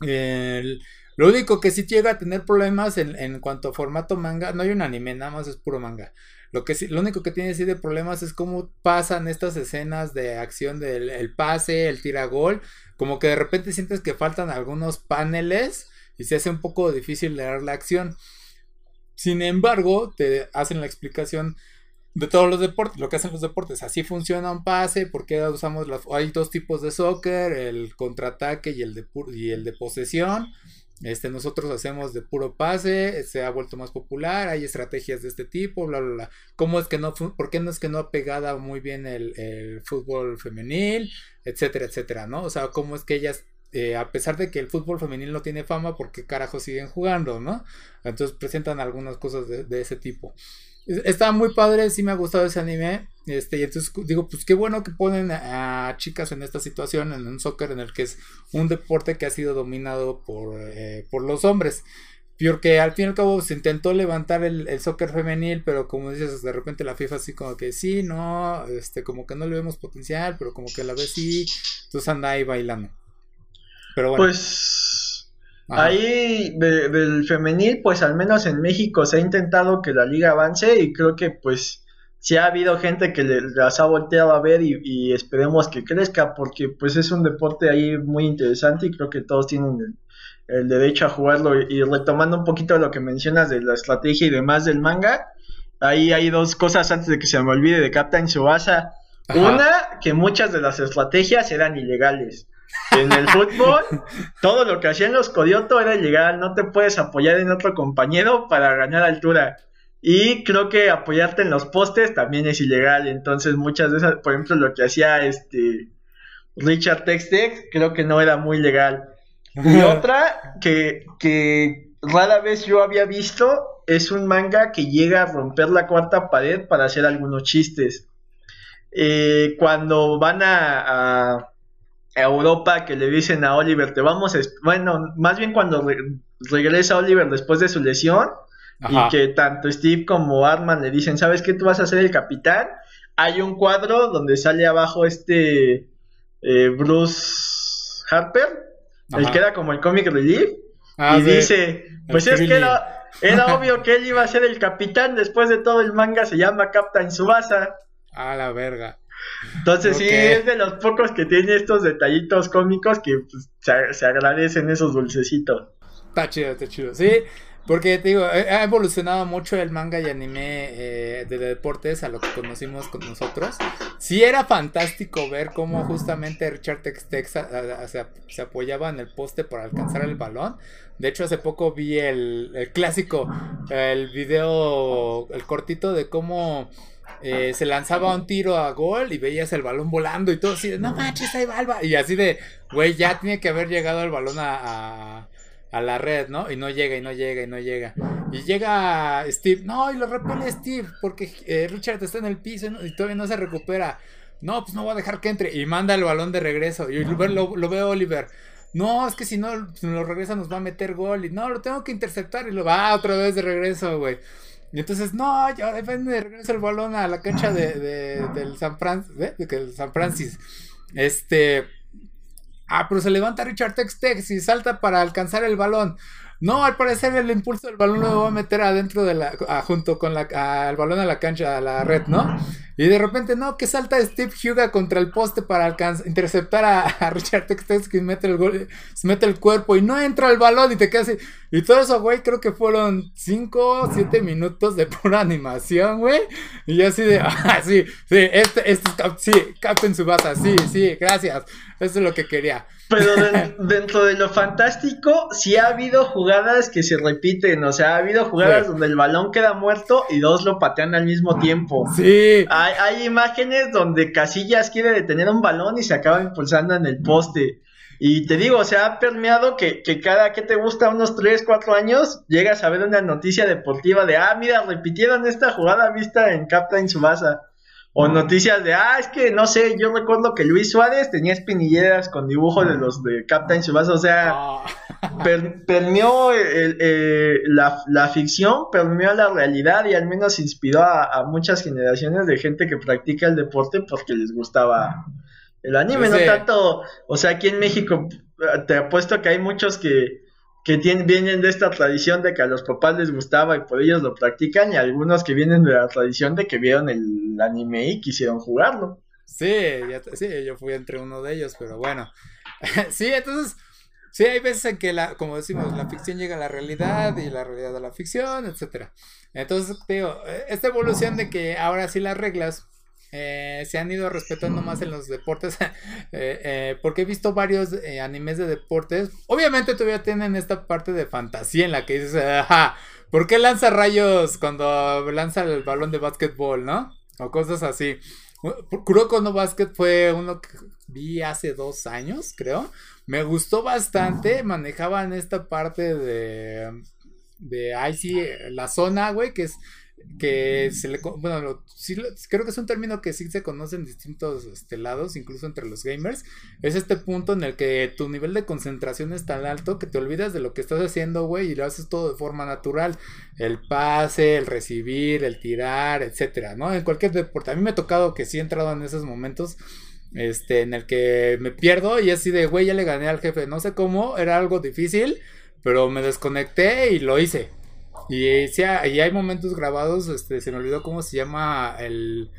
[SPEAKER 1] lo único que sí llega a tener problemas en, en, cuanto a formato manga. No hay un anime, nada más es puro manga. Lo, que lo único que tiene así de problemas es cómo pasan estas escenas de acción del el pase, el tira gol. Como que de repente sientes que faltan algunos paneles y se hace un poco difícil leer la acción. Sin embargo, te hacen la explicación de todos los deportes, lo que hacen los deportes. Así funciona un pase, porque usamos las... Hay dos tipos de soccer, el contraataque y el de, y el de posesión. Este, nosotros hacemos de puro pase, se ha vuelto más popular, hay estrategias de este tipo, bla, bla, bla. ¿Cómo es que no, por qué no es que no ha pegado muy bien el, fútbol femenil, etcétera, etcétera, ¿no? O sea, cómo es que ellas, eh, a pesar de que el fútbol femenil no tiene fama, ¿por qué carajo siguen jugando, no? Entonces presentan algunas cosas de ese tipo. Está muy padre, sí me ha gustado ese anime. Este, y entonces digo, pues qué bueno que ponen a, chicas en esta situación, en un soccer en el que es un deporte que ha sido dominado por, eh, por los hombres. Porque al fin y al cabo se intentó levantar el, el, soccer femenil, pero como dices, de repente la FIFA así como que sí, no, este, como que no le vemos potencial, pero como que a la vez sí, entonces anda ahí bailando.
[SPEAKER 2] Pero bueno. Pues Ahí del femenil, pues al menos en México se ha intentado que la liga avance y creo que pues sí ha habido gente que las ha volteado a ver y, esperemos que crezca porque pues es un deporte ahí muy interesante y creo que todos tienen el, derecho a jugarlo y, retomando un poquito lo que mencionas de la estrategia y demás del manga, ahí hay dos cosas antes de que se me olvide de Captain Subasa. Una, que muchas de las estrategias eran ilegales. En el fútbol, todo lo que hacían los Codioto era llegar, no te puedes apoyar en otro compañero para ganar altura. Y creo que apoyarte en los postes también es ilegal. Entonces, muchas esas, por ejemplo, lo que hacía este Richard Tex Tex, creo que no era muy legal. Y otra que, que rara vez yo había visto es un manga que llega a romper la cuarta pared para hacer algunos chistes. Eh, cuando van a, a, Europa, que le dicen a Oliver, te vamos a... Bueno, más bien cuando regresa Oliver después de su lesión y que tanto Steve como Arman le dicen, ¿sabes qué? Tú vas a ser el capitán. Hay un cuadro donde sale abajo este eh, Bruce Harper, el que era como el comic relief, ah, y dice, pues es que era, era obvio que él iba a ser el capitán, después de todo el manga se llama Captain Subasa.
[SPEAKER 1] A la verga.
[SPEAKER 2] Entonces sí, es de los pocos que tiene estos detallitos cómicos que pues, se, agradecen esos dulcecitos.
[SPEAKER 1] Está chido, está chido. Sí, porque te digo, ha evolucionado mucho el manga y anime eh, de deportes a lo que conocimos con nosotros. Sí era fantástico ver cómo justamente Richard Tex Tex se, apoyaba en el poste para alcanzar el balón. De hecho, hace poco vi el, el clásico, el video, el cortito de cómo eh, se lanzaba un tiro a gol y veías el balón volando y todo así de, no manches, ahí va, Y así de, güey, ya tiene que haber llegado el balón a a la red, ¿no? Y no llega y no llega y no llega. Y llega Steve, no, y lo repele Steve porque eh, Richard está en el piso y todavía no se recupera. No, pues no voy a dejar que entre. Y manda el balón de regreso. Y lo, lo veo Oliver. No, es que si no, lo regresa nos va a meter gol. Y no, lo tengo que interceptar. Y lo va otra vez de regreso, güey. Y entonces, no, ya depende de regreso el balón a la cancha de, del San Francis. De, San Francis. Este. Ah, pero se levanta Richard Tex Tex y salta para alcanzar el balón. No, al parecer el impulso del balón lo va a meter adentro de la. junto con la, al balón a la cancha, a la red, ¿no? Y de repente, no, que salta Steve Huga contra el poste para interceptar a, Richard Tex Tex que mete el, gol, se mete el cuerpo y no entra el balón y te quedas así. Y todo eso, güey, creo que fueron 5 o 7 minutos de pura animación, güey. Y así de, ah, sí, sí, este, este, sí, Captain Subasa, sí, sí, gracias. Eso es lo que quería.
[SPEAKER 2] Pero dentro de lo fantástico, sí ha habido jugadas que se repiten. O sea, ha habido jugadas donde el balón queda muerto y dos lo patean al mismo tiempo.
[SPEAKER 1] Sí.
[SPEAKER 2] Hay, hay, imágenes donde Casillas quiere detener un balón y se acaba impulsando en el poste. Y te digo, o sea, ha permeado que, que cada que te gusta unos 3, 4 años, llegas a ver una noticia deportiva de, ah, mira, repitieron esta jugada vista en Captain Subasa. O noticias de, ah, es que no sé, yo recuerdo que Luis Suárez tenía espinilleras con dibujos de los de Captain Subasa, o sea, ah. permeó la, la, ficción, permeó la realidad y al menos inspiró a, muchas generaciones de gente que practica el deporte porque les gustaba el anime, no tanto, o sea, aquí en México te apuesto que hay muchos que que tienen, vienen de esta tradición de que a los papás les gustaba y por ellos lo practican, y algunos que vienen de la tradición de que vieron el anime y quisieron jugarlo.
[SPEAKER 1] Sí, sí, yo fui entre uno de ellos, pero bueno. sí, entonces, sí, hay veces en que, la, como decimos, la ficción llega a la realidad y la realidad a la ficción, etcétera. Entonces, digo, esta evolución de que ahora sí las reglas eh, se han ido respetando más en los deportes. Eh, eh, porque he visto varios animes de deportes. Obviamente todavía tienen esta parte de fantasía en la que dices, ajá, ¿por qué lanza rayos cuando lanza el balón de básquetbol, no? O cosas así. Kuroko no Basket fue uno que vi hace dos años, creo. Me gustó bastante. Manejaban esta parte de. De ahí sí, la zona, güey, que es que se le bueno creo que es un término que sí se conoce en distintos este, lados incluso entre los gamers es este punto en el que tu nivel de concentración es tan alto que te olvidas de lo que estás haciendo güey y lo haces todo de forma natural el pase el recibir el tirar etcétera no en cualquier deporte. A mí me ha tocado que sí he entrado en esos momentos este en el que me pierdo y así de güey ya le gané al jefe no sé cómo era algo difícil pero me desconecté y lo hice y, sí, y hay momentos grabados, este, se me olvidó cómo se llama el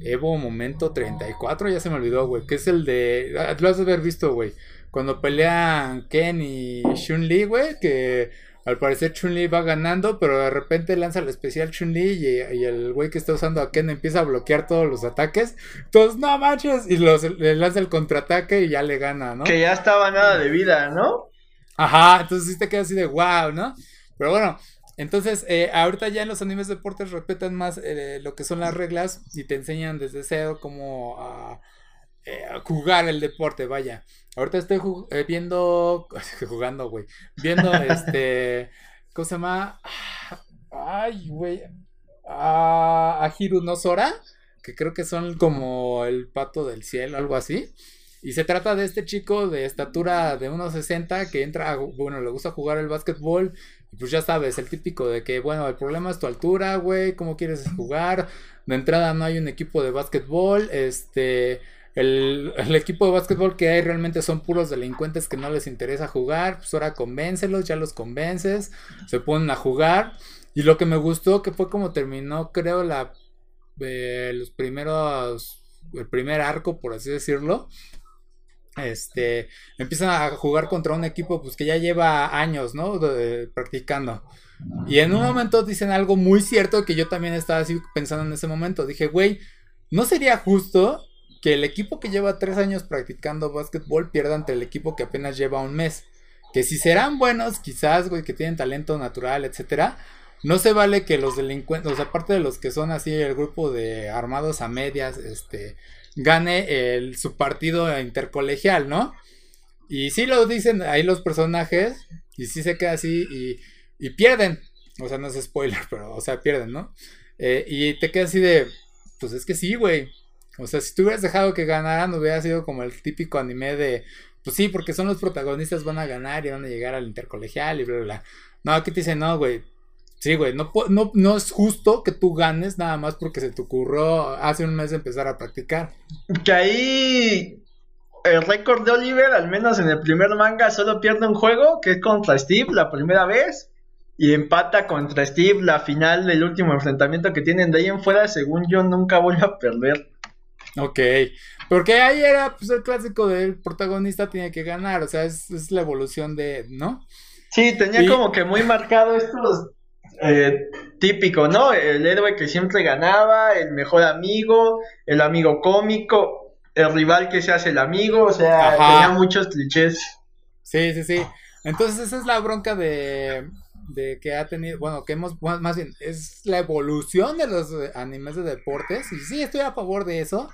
[SPEAKER 1] Evo Momento 34, ya se me olvidó, güey, que es el de... Ah, lo has de haber visto, güey. Cuando pelean Ken y Chun-Li, güey, que al parecer Chun-Li va ganando, pero de repente lanza el especial Chun-Li y, el güey que está usando a Ken empieza a bloquear todos los ataques. Entonces, no manches, y los, le lanza el contraataque y ya le gana, ¿no?
[SPEAKER 2] Que ya estaba nada de vida, ¿no?
[SPEAKER 1] Ajá, entonces sí te queda así de wow, ¿no? Pero bueno, entonces, eh, ahorita ya en los animes deportes respetan más eh, lo que son las reglas y te enseñan desde cero cómo eh, jugar el deporte, vaya. Ahorita estoy eh, viendo, jugando, güey, viendo este, ¿cómo se llama? Ay, güey, a, a Hiru no Sora, que creo que son como el pato del cielo, algo así. Y se trata de este chico de estatura de 1.60 que entra, bueno, le gusta jugar el básquetbol. Y pues ya sabes, el típico de que, bueno, el problema es tu altura, güey, cómo quieres jugar. De entrada no hay un equipo de básquetbol, este... El, equipo de básquetbol que hay realmente son puros delincuentes que no les interesa jugar. Pues ahora convéncelos, ya los convences. Se ponen a jugar. Y lo que me gustó que fue como terminó, creo, la eh, los primeros. El primer arco, por así decirlo. Este. Empiezan a jugar contra un equipo pues que ya lleva años, ¿no? practicando. Y en un momento dicen algo muy cierto que yo también estaba así pensando en ese momento. Dije, güey, ¿no sería justo que el equipo que lleva tres años practicando básquetbol pierda ante el equipo que apenas lleva un mes. Que si serán buenos, quizás, güey, que tienen talento natural, etcétera. No se vale que los delincuentes, o sea, aparte de los que son así el grupo de armados a medias, este, gane el, su partido intercolegial, ¿no? Y sí lo dicen ahí los personajes, y sí se queda así, y, y pierden. O sea, no es spoiler, pero, o sea, pierden, ¿no? Eh, y te queda así de, pues es que sí, güey. O sea, si tú hubieras dejado que ganaran, hubiera sido como el típico anime de, pues sí, porque son los protagonistas, van a ganar y van a llegar al intercolegial y bla, bla, bla. No, aquí te dicen, no, güey. Sí, güey, no, no, no es justo que tú ganes nada más porque se te ocurrió hace un mes empezar a practicar.
[SPEAKER 2] Que ahí el récord de Oliver, al menos en el primer manga, solo pierde un juego, que es contra Steve la primera vez, y empata contra Steve la final del último enfrentamiento que tienen de ahí en fuera, según yo, nunca vuelve a perder.
[SPEAKER 1] Ok, porque ahí era pues, el clásico del protagonista tiene que ganar, o sea, es, la evolución de, ¿no?
[SPEAKER 2] Sí, tenía como que muy marcado estos eh, típico, ¿no? El héroe que siempre ganaba, el mejor amigo, el amigo cómico, el rival que se hace el amigo, o sea, tenía muchos clichés.
[SPEAKER 1] Sí, sí, sí. Entonces esa es la bronca de, de que ha tenido, bueno, que hemos, más bien, es la evolución de los eh, animes de deportes, y sí, estoy a favor de eso.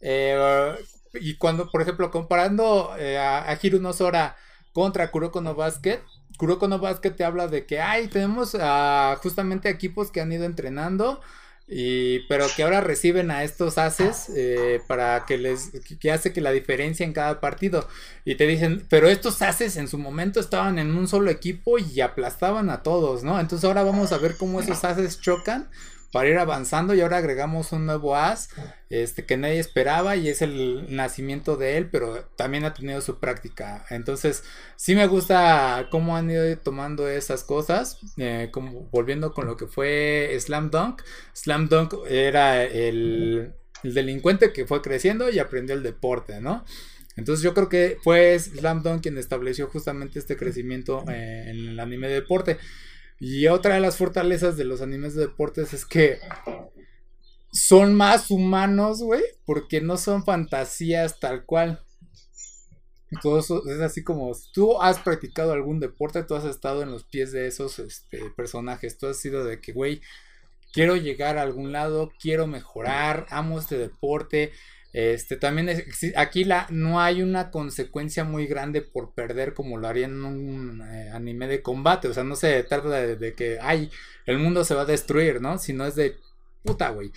[SPEAKER 1] Eh, y cuando, por ejemplo, comparando eh, a, a Hiru Sora contra Kuroko no Basket, Kuroko no Basket te habla de que, ay, tenemos uh, justamente equipos que han ido entrenando y, pero que ahora reciben a estos haces eh, para que les que hace que la diferencia en cada partido y te dicen pero estos haces en su momento estaban en un solo equipo y aplastaban a todos no entonces ahora vamos a ver cómo esos haces chocan para ir avanzando y ahora agregamos un nuevo as este que nadie esperaba y es el nacimiento de él pero también ha tenido su práctica. Entonces sí me gusta cómo han ido tomando esas cosas eh, como volviendo con lo que fue Slam Dunk. Slam Dunk era el, delincuente que fue creciendo y aprendió el deporte no entonces yo creo que fue Slam Dunk quien estableció justamente este crecimiento eh, en el anime de deporte y otra de las fortalezas de los animes de deportes es que son más humanos, güey, porque no son fantasías tal cual. Eso es así como tú has practicado algún deporte, tú has estado en los pies de esos este, personajes, tú has sido de que, güey, quiero llegar a algún lado, quiero mejorar, amo este deporte, este, también aquí la, no hay una consecuencia muy grande por perder como lo haría en un eh, anime de combate. O sea, no se trata de, que, ay, el mundo se va a destruir, ¿no? Sino es de, puta, güey.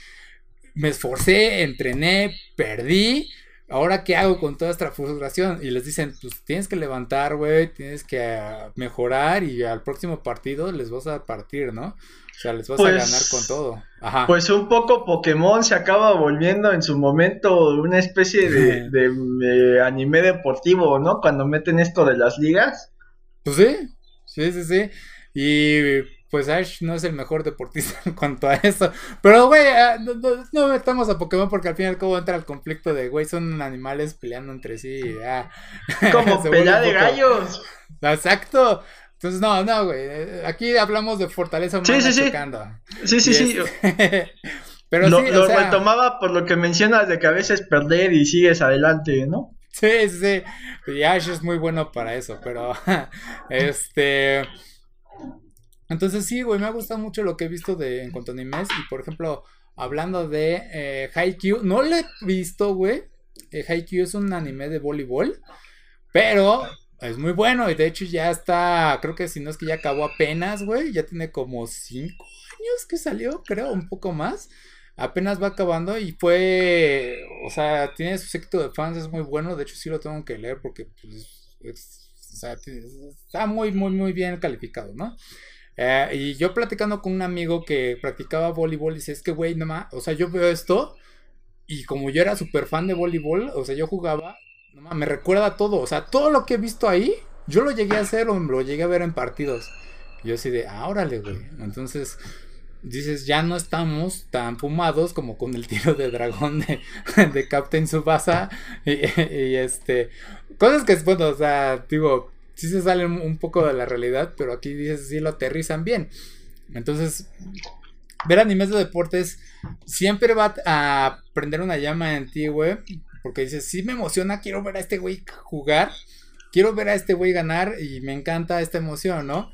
[SPEAKER 1] Me esforcé, entrené, perdí. Ahora, ¿qué hago con toda esta frustración? Y les dicen, pues tienes que levantar, güey, tienes que ah, mejorar y al próximo partido les vas a partir, ¿no? O sea, les vas a pues, ganar con todo.
[SPEAKER 2] Ajá. Pues un poco Pokémon se acaba volviendo en su momento una especie de, anime deportivo, ¿no? Cuando meten esto de las ligas.
[SPEAKER 1] Pues sí, sí, sí, sí. Y pues Ash no es el mejor deportista en cuanto a eso. Pero, güey, ah, no, metamos a Pokémon porque al fin y al cabo entra el conflicto de, güey, son animales peleando entre sí. Ah.
[SPEAKER 2] Como pelea de gallos.
[SPEAKER 1] Exacto. Entonces, no, no, güey. Aquí hablamos de fortaleza humana
[SPEAKER 2] sí, sí,
[SPEAKER 1] chocando.
[SPEAKER 2] Sí, sí, sí. Este, pero lo, sí, lo retomaba por lo que mencionas de que a veces perder y sigues adelante, ¿no?
[SPEAKER 1] Sí, sí, sí. Y Ash es muy bueno para eso, pero este. Entonces sí, güey, me ha gustado mucho lo que he visto de en cuanto a animes. Y por ejemplo, hablando de eh, Haikyuu, no lo he visto, güey. Eh, Haikyuu es un anime de voleibol, pero es muy bueno y de hecho ya está, creo que si no es que ya acabó apenas, güey, ya tiene como 5 años que salió, creo, un poco más. Apenas va acabando y fue, o sea, tiene su secto de fans, es muy bueno, de hecho sí lo tengo que leer porque pues, está muy, muy, muy bien calificado, ¿no? Eh, y yo platicando con un amigo que practicaba voleibol, dice, es que, güey, no más, o sea, yo veo esto y como yo era súper fan de voleibol, o sea, yo jugaba, no me recuerda todo, o sea, todo lo que he visto ahí, yo lo llegué a hacer o lo llegué a ver en partidos. Y yo así de, ah, órale, güey. Entonces, dices, ya no estamos tan fumados como con el tiro de dragón de, de Captain Subasa. Y, y, este, cosas que, bueno, o sea, digo, sí se salen un poco de la realidad, pero aquí dices, sí lo aterrizan bien. Entonces, ver animes de deportes siempre va a prender una llama en ti, güey. Porque dices, sí me emociona, quiero ver a este güey jugar, quiero ver a este güey ganar y me encanta esta emoción, ¿no?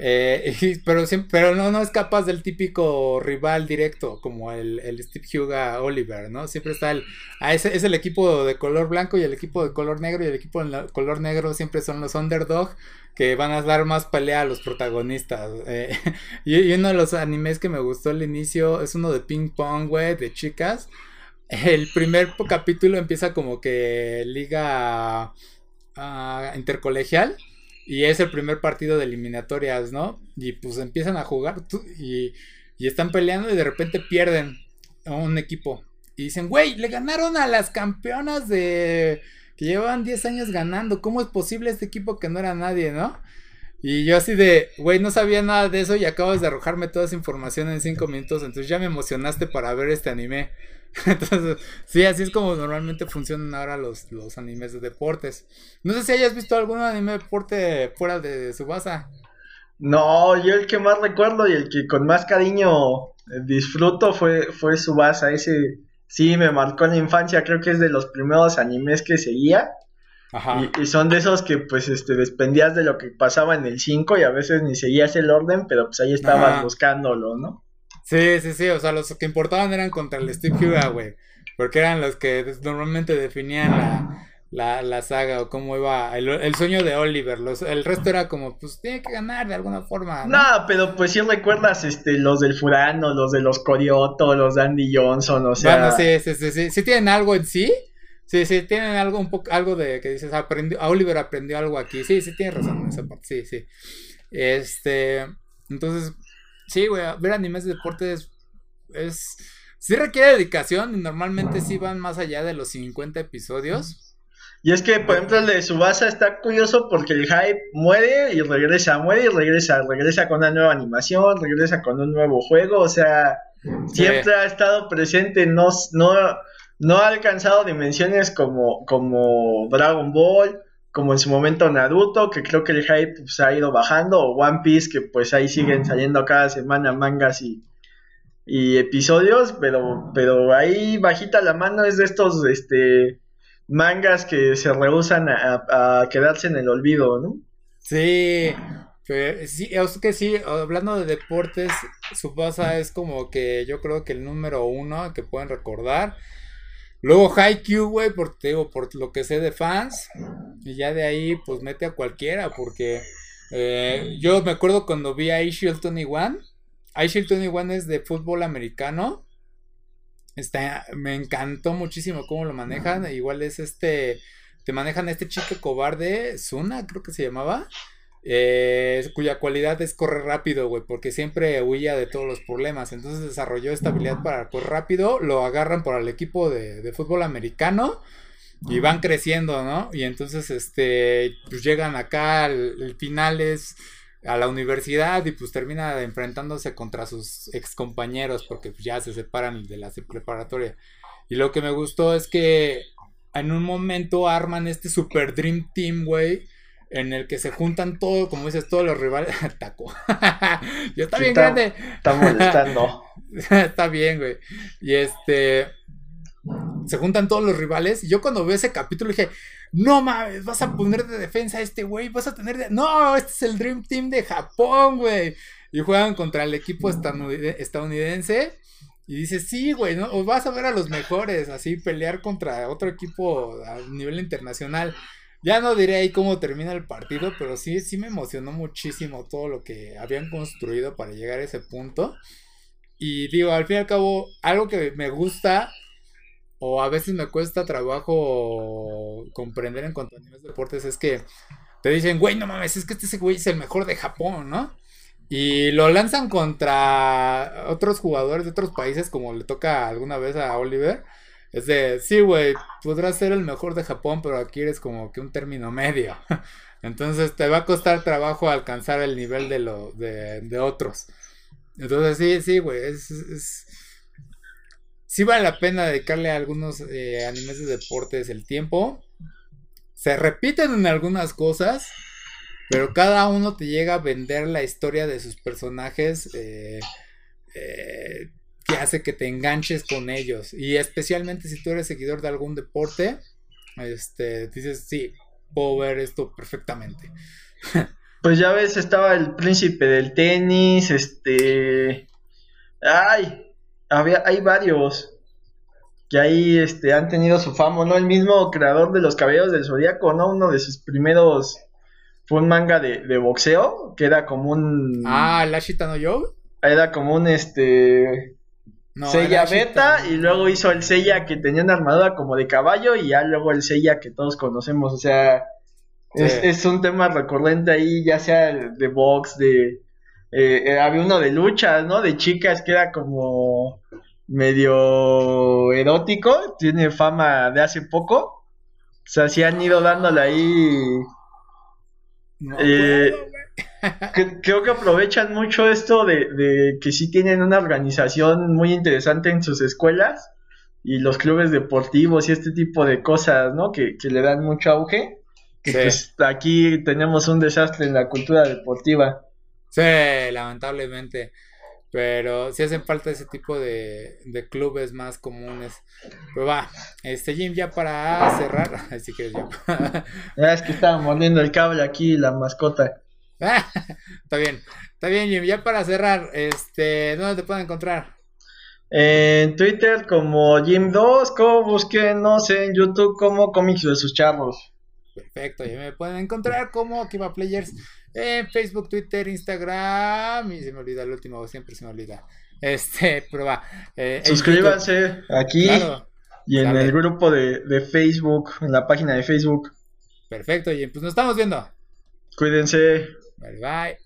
[SPEAKER 1] Eh, pero, pero no, no es capaz del típico rival directo como el, Steve Huga Oliver, ¿no? Siempre está el... Ah, es, es, el equipo de color blanco y el equipo de color negro y el equipo de color negro siempre son los underdog que van a dar más pelea a los protagonistas. Eh, y, uno de los animes que me gustó al inicio es uno de ping pong, güey, de chicas. El primer capítulo empieza como que liga uh, intercolegial y es el primer partido de eliminatorias, ¿no? Y pues empiezan a jugar y, y están peleando y de repente pierden a un equipo. Y dicen, güey, le ganaron a las campeonas de... que llevaban 10 años ganando. ¿Cómo es posible este equipo que no era nadie, no? Y yo así de, güey, no sabía nada de eso y acabas de arrojarme toda esa información en 5 minutos. Entonces ya me emocionaste para ver este anime. Entonces, sí, así es como normalmente funcionan ahora los, los animes de deportes. No sé si hayas visto algún anime de deporte fuera de Subasa.
[SPEAKER 2] No, yo el que más recuerdo y el que con más cariño eh, disfruto fue, fue Subasa. Ese sí me marcó en la infancia, creo que es de los primeros animes que seguía. Ajá. Y, son de esos que pues este despendías de lo que pasaba en el 5 y a veces ni seguías el orden, pero pues ahí estabas buscándolo, ¿no?
[SPEAKER 1] Sí, sí, sí, o sea, los que importaban eran contra el Steve Huga, güey. Porque eran los que normalmente definían la, la, la saga o cómo iba el, sueño de Oliver. Los, el resto era como, pues tiene que ganar de alguna forma.
[SPEAKER 2] No, pero pues sí recuerdas este, los del Furano, los de los Corioto, los de Andy Johnson, o sea. Bueno,
[SPEAKER 1] sí, sí, sí, sí, sí tienen algo en sí. Sí, sí, tienen algo un poco, algo de que dices, aprendió, Oliver aprendió algo aquí. Sí, sí, tienes razón en esa parte, sí, sí. Este, entonces, Sí, güey, ver animes de deportes es... Sí requiere dedicación y normalmente sí van más allá de los 50 episodios.
[SPEAKER 2] Y es que, por ejemplo, el de Subasa está curioso porque el hype muere y regresa, muere y regresa, regresa con una nueva animación, regresa con un nuevo juego, o sea, siempre ha estado presente, no, no, no ha alcanzado dimensiones como, como Dragon Ball, como en su momento Naruto, que creo que el hype se pues, ha ido bajando, o One Piece, que pues ahí siguen saliendo cada semana mangas y, y episodios, pero, pero ahí bajita la mano es de estos este, mangas que se rehusan a, quedarse en el olvido, ¿no?
[SPEAKER 1] Sí, sí, es que sí, hablando de deportes, su base es como que yo creo que el número uno que pueden recordar. Luego Haikyuu, güey, por, por lo que sé de fans. Y ya de ahí, pues mete a cualquiera. Porque eh, yo me acuerdo cuando vi a Ishield 21. Ishield 21 es de fútbol americano. Está, me encantó muchísimo cómo lo manejan. Igual es este. Te manejan a este chico cobarde, Zuna, creo que se llamaba. Eh, cuya cualidad es correr rápido, güey, porque siempre huía de todos los problemas. Entonces desarrolló esta habilidad para correr rápido, lo agarran por el equipo de, fútbol americano y van creciendo, ¿no? Y entonces, este, pues llegan acá, el, final es a la universidad y pues termina enfrentándose contra sus ex compañeros porque pues, ya se separan de la preparatoria. Y lo que me gustó es que en un momento arman este super dream team, güey en el que se juntan todo, como dices, todos los rivales. Taco. ya está bien grande.
[SPEAKER 2] Está molestando.
[SPEAKER 1] está bien, güey. Y este. Se juntan todos los rivales. Y yo cuando veo ese capítulo dije. No mames, vas a poner de defensa a este güey. Vas a tener de. No, este es el Dream Team de Japón, güey. Y juegan contra el equipo estadounidense. Y dices, sí, güey, ¿no? O vas a ver a los mejores, así pelear contra otro equipo a nivel internacional. Ya no diré ahí cómo termina el partido, pero sí, sí me emocionó muchísimo todo lo que habían construido para llegar a ese punto. Y digo, al fin y al cabo, algo que me gusta o a veces me cuesta trabajo comprender en cuanto a niveles de deportes es que te dicen, güey, no mames, es que este güey es el mejor de Japón, ¿no? Y lo lanzan contra otros jugadores de otros países, como le toca alguna vez a Oliver. Es de, sí, güey, podrás ser el mejor de Japón, pero aquí eres como que un término medio. Entonces te va a costar trabajo alcanzar el nivel de, lo, de, otros. Entonces sí, sí, güey, es, es, sí vale la pena dedicarle a algunos eh, animes de deportes el tiempo. Se repiten en algunas cosas, pero cada uno te llega a vender la historia de sus personajes eh, eh, que hace que te enganches con ellos. Y especialmente si tú eres seguidor de algún deporte, este, dices, sí, puedo ver esto perfectamente.
[SPEAKER 2] Pues ya ves, estaba el príncipe del tenis, este... Ay, había, hay varios que ahí este, han tenido su fama, ¿no? El mismo creador de los cabellos del zodiaco, ¿no? Uno de sus primeros fue un manga de, de boxeo, que era como un...
[SPEAKER 1] Ah, el Ashita no Yo.
[SPEAKER 2] Era como un, este... No, Seiya Beta, y luego hizo el Seiya que tenía una armadura como de caballo, y ya luego el Seiya que todos conocemos, o sea... Es, un tema recurrente ahí, ya sea de box, de... Eh, eh, había uno de luchas, ¿no? De chicas que era como medio erótico, tiene fama de hace poco. O sea, sí han ido dándole ahí eh, creo que aprovechan mucho esto de, que sí tienen una organización muy interesante en sus escuelas y los clubes deportivos y este tipo de cosas, ¿no? Que, le dan mucho auge. Que pues aquí tenemos un desastre en la cultura deportiva.
[SPEAKER 1] Sí, lamentablemente. Pero sí hacen falta ese tipo de, de clubes más comunes. Pero va, este Jim, ya para cerrar. Así que ya.
[SPEAKER 2] es que estaba mordiendo el cable aquí, la mascota.
[SPEAKER 1] está bien, está bien, Jim. Ya para cerrar, este, ¿dónde te pueden encontrar?
[SPEAKER 2] En Twitter como Jim2, como sé en YouTube como Comics de sus charros.
[SPEAKER 1] Perfecto, ya me pueden encontrar como Kiva Players en Facebook, Twitter, Instagram. Y se me olvida el último, siempre se me olvida. Este, va.
[SPEAKER 2] Eh, Suscríbanse aquí y en el grupo de, de, Facebook, en la página de Facebook.
[SPEAKER 1] Perfecto, y pues nos estamos viendo.
[SPEAKER 2] Cuídense.
[SPEAKER 1] Bye bye.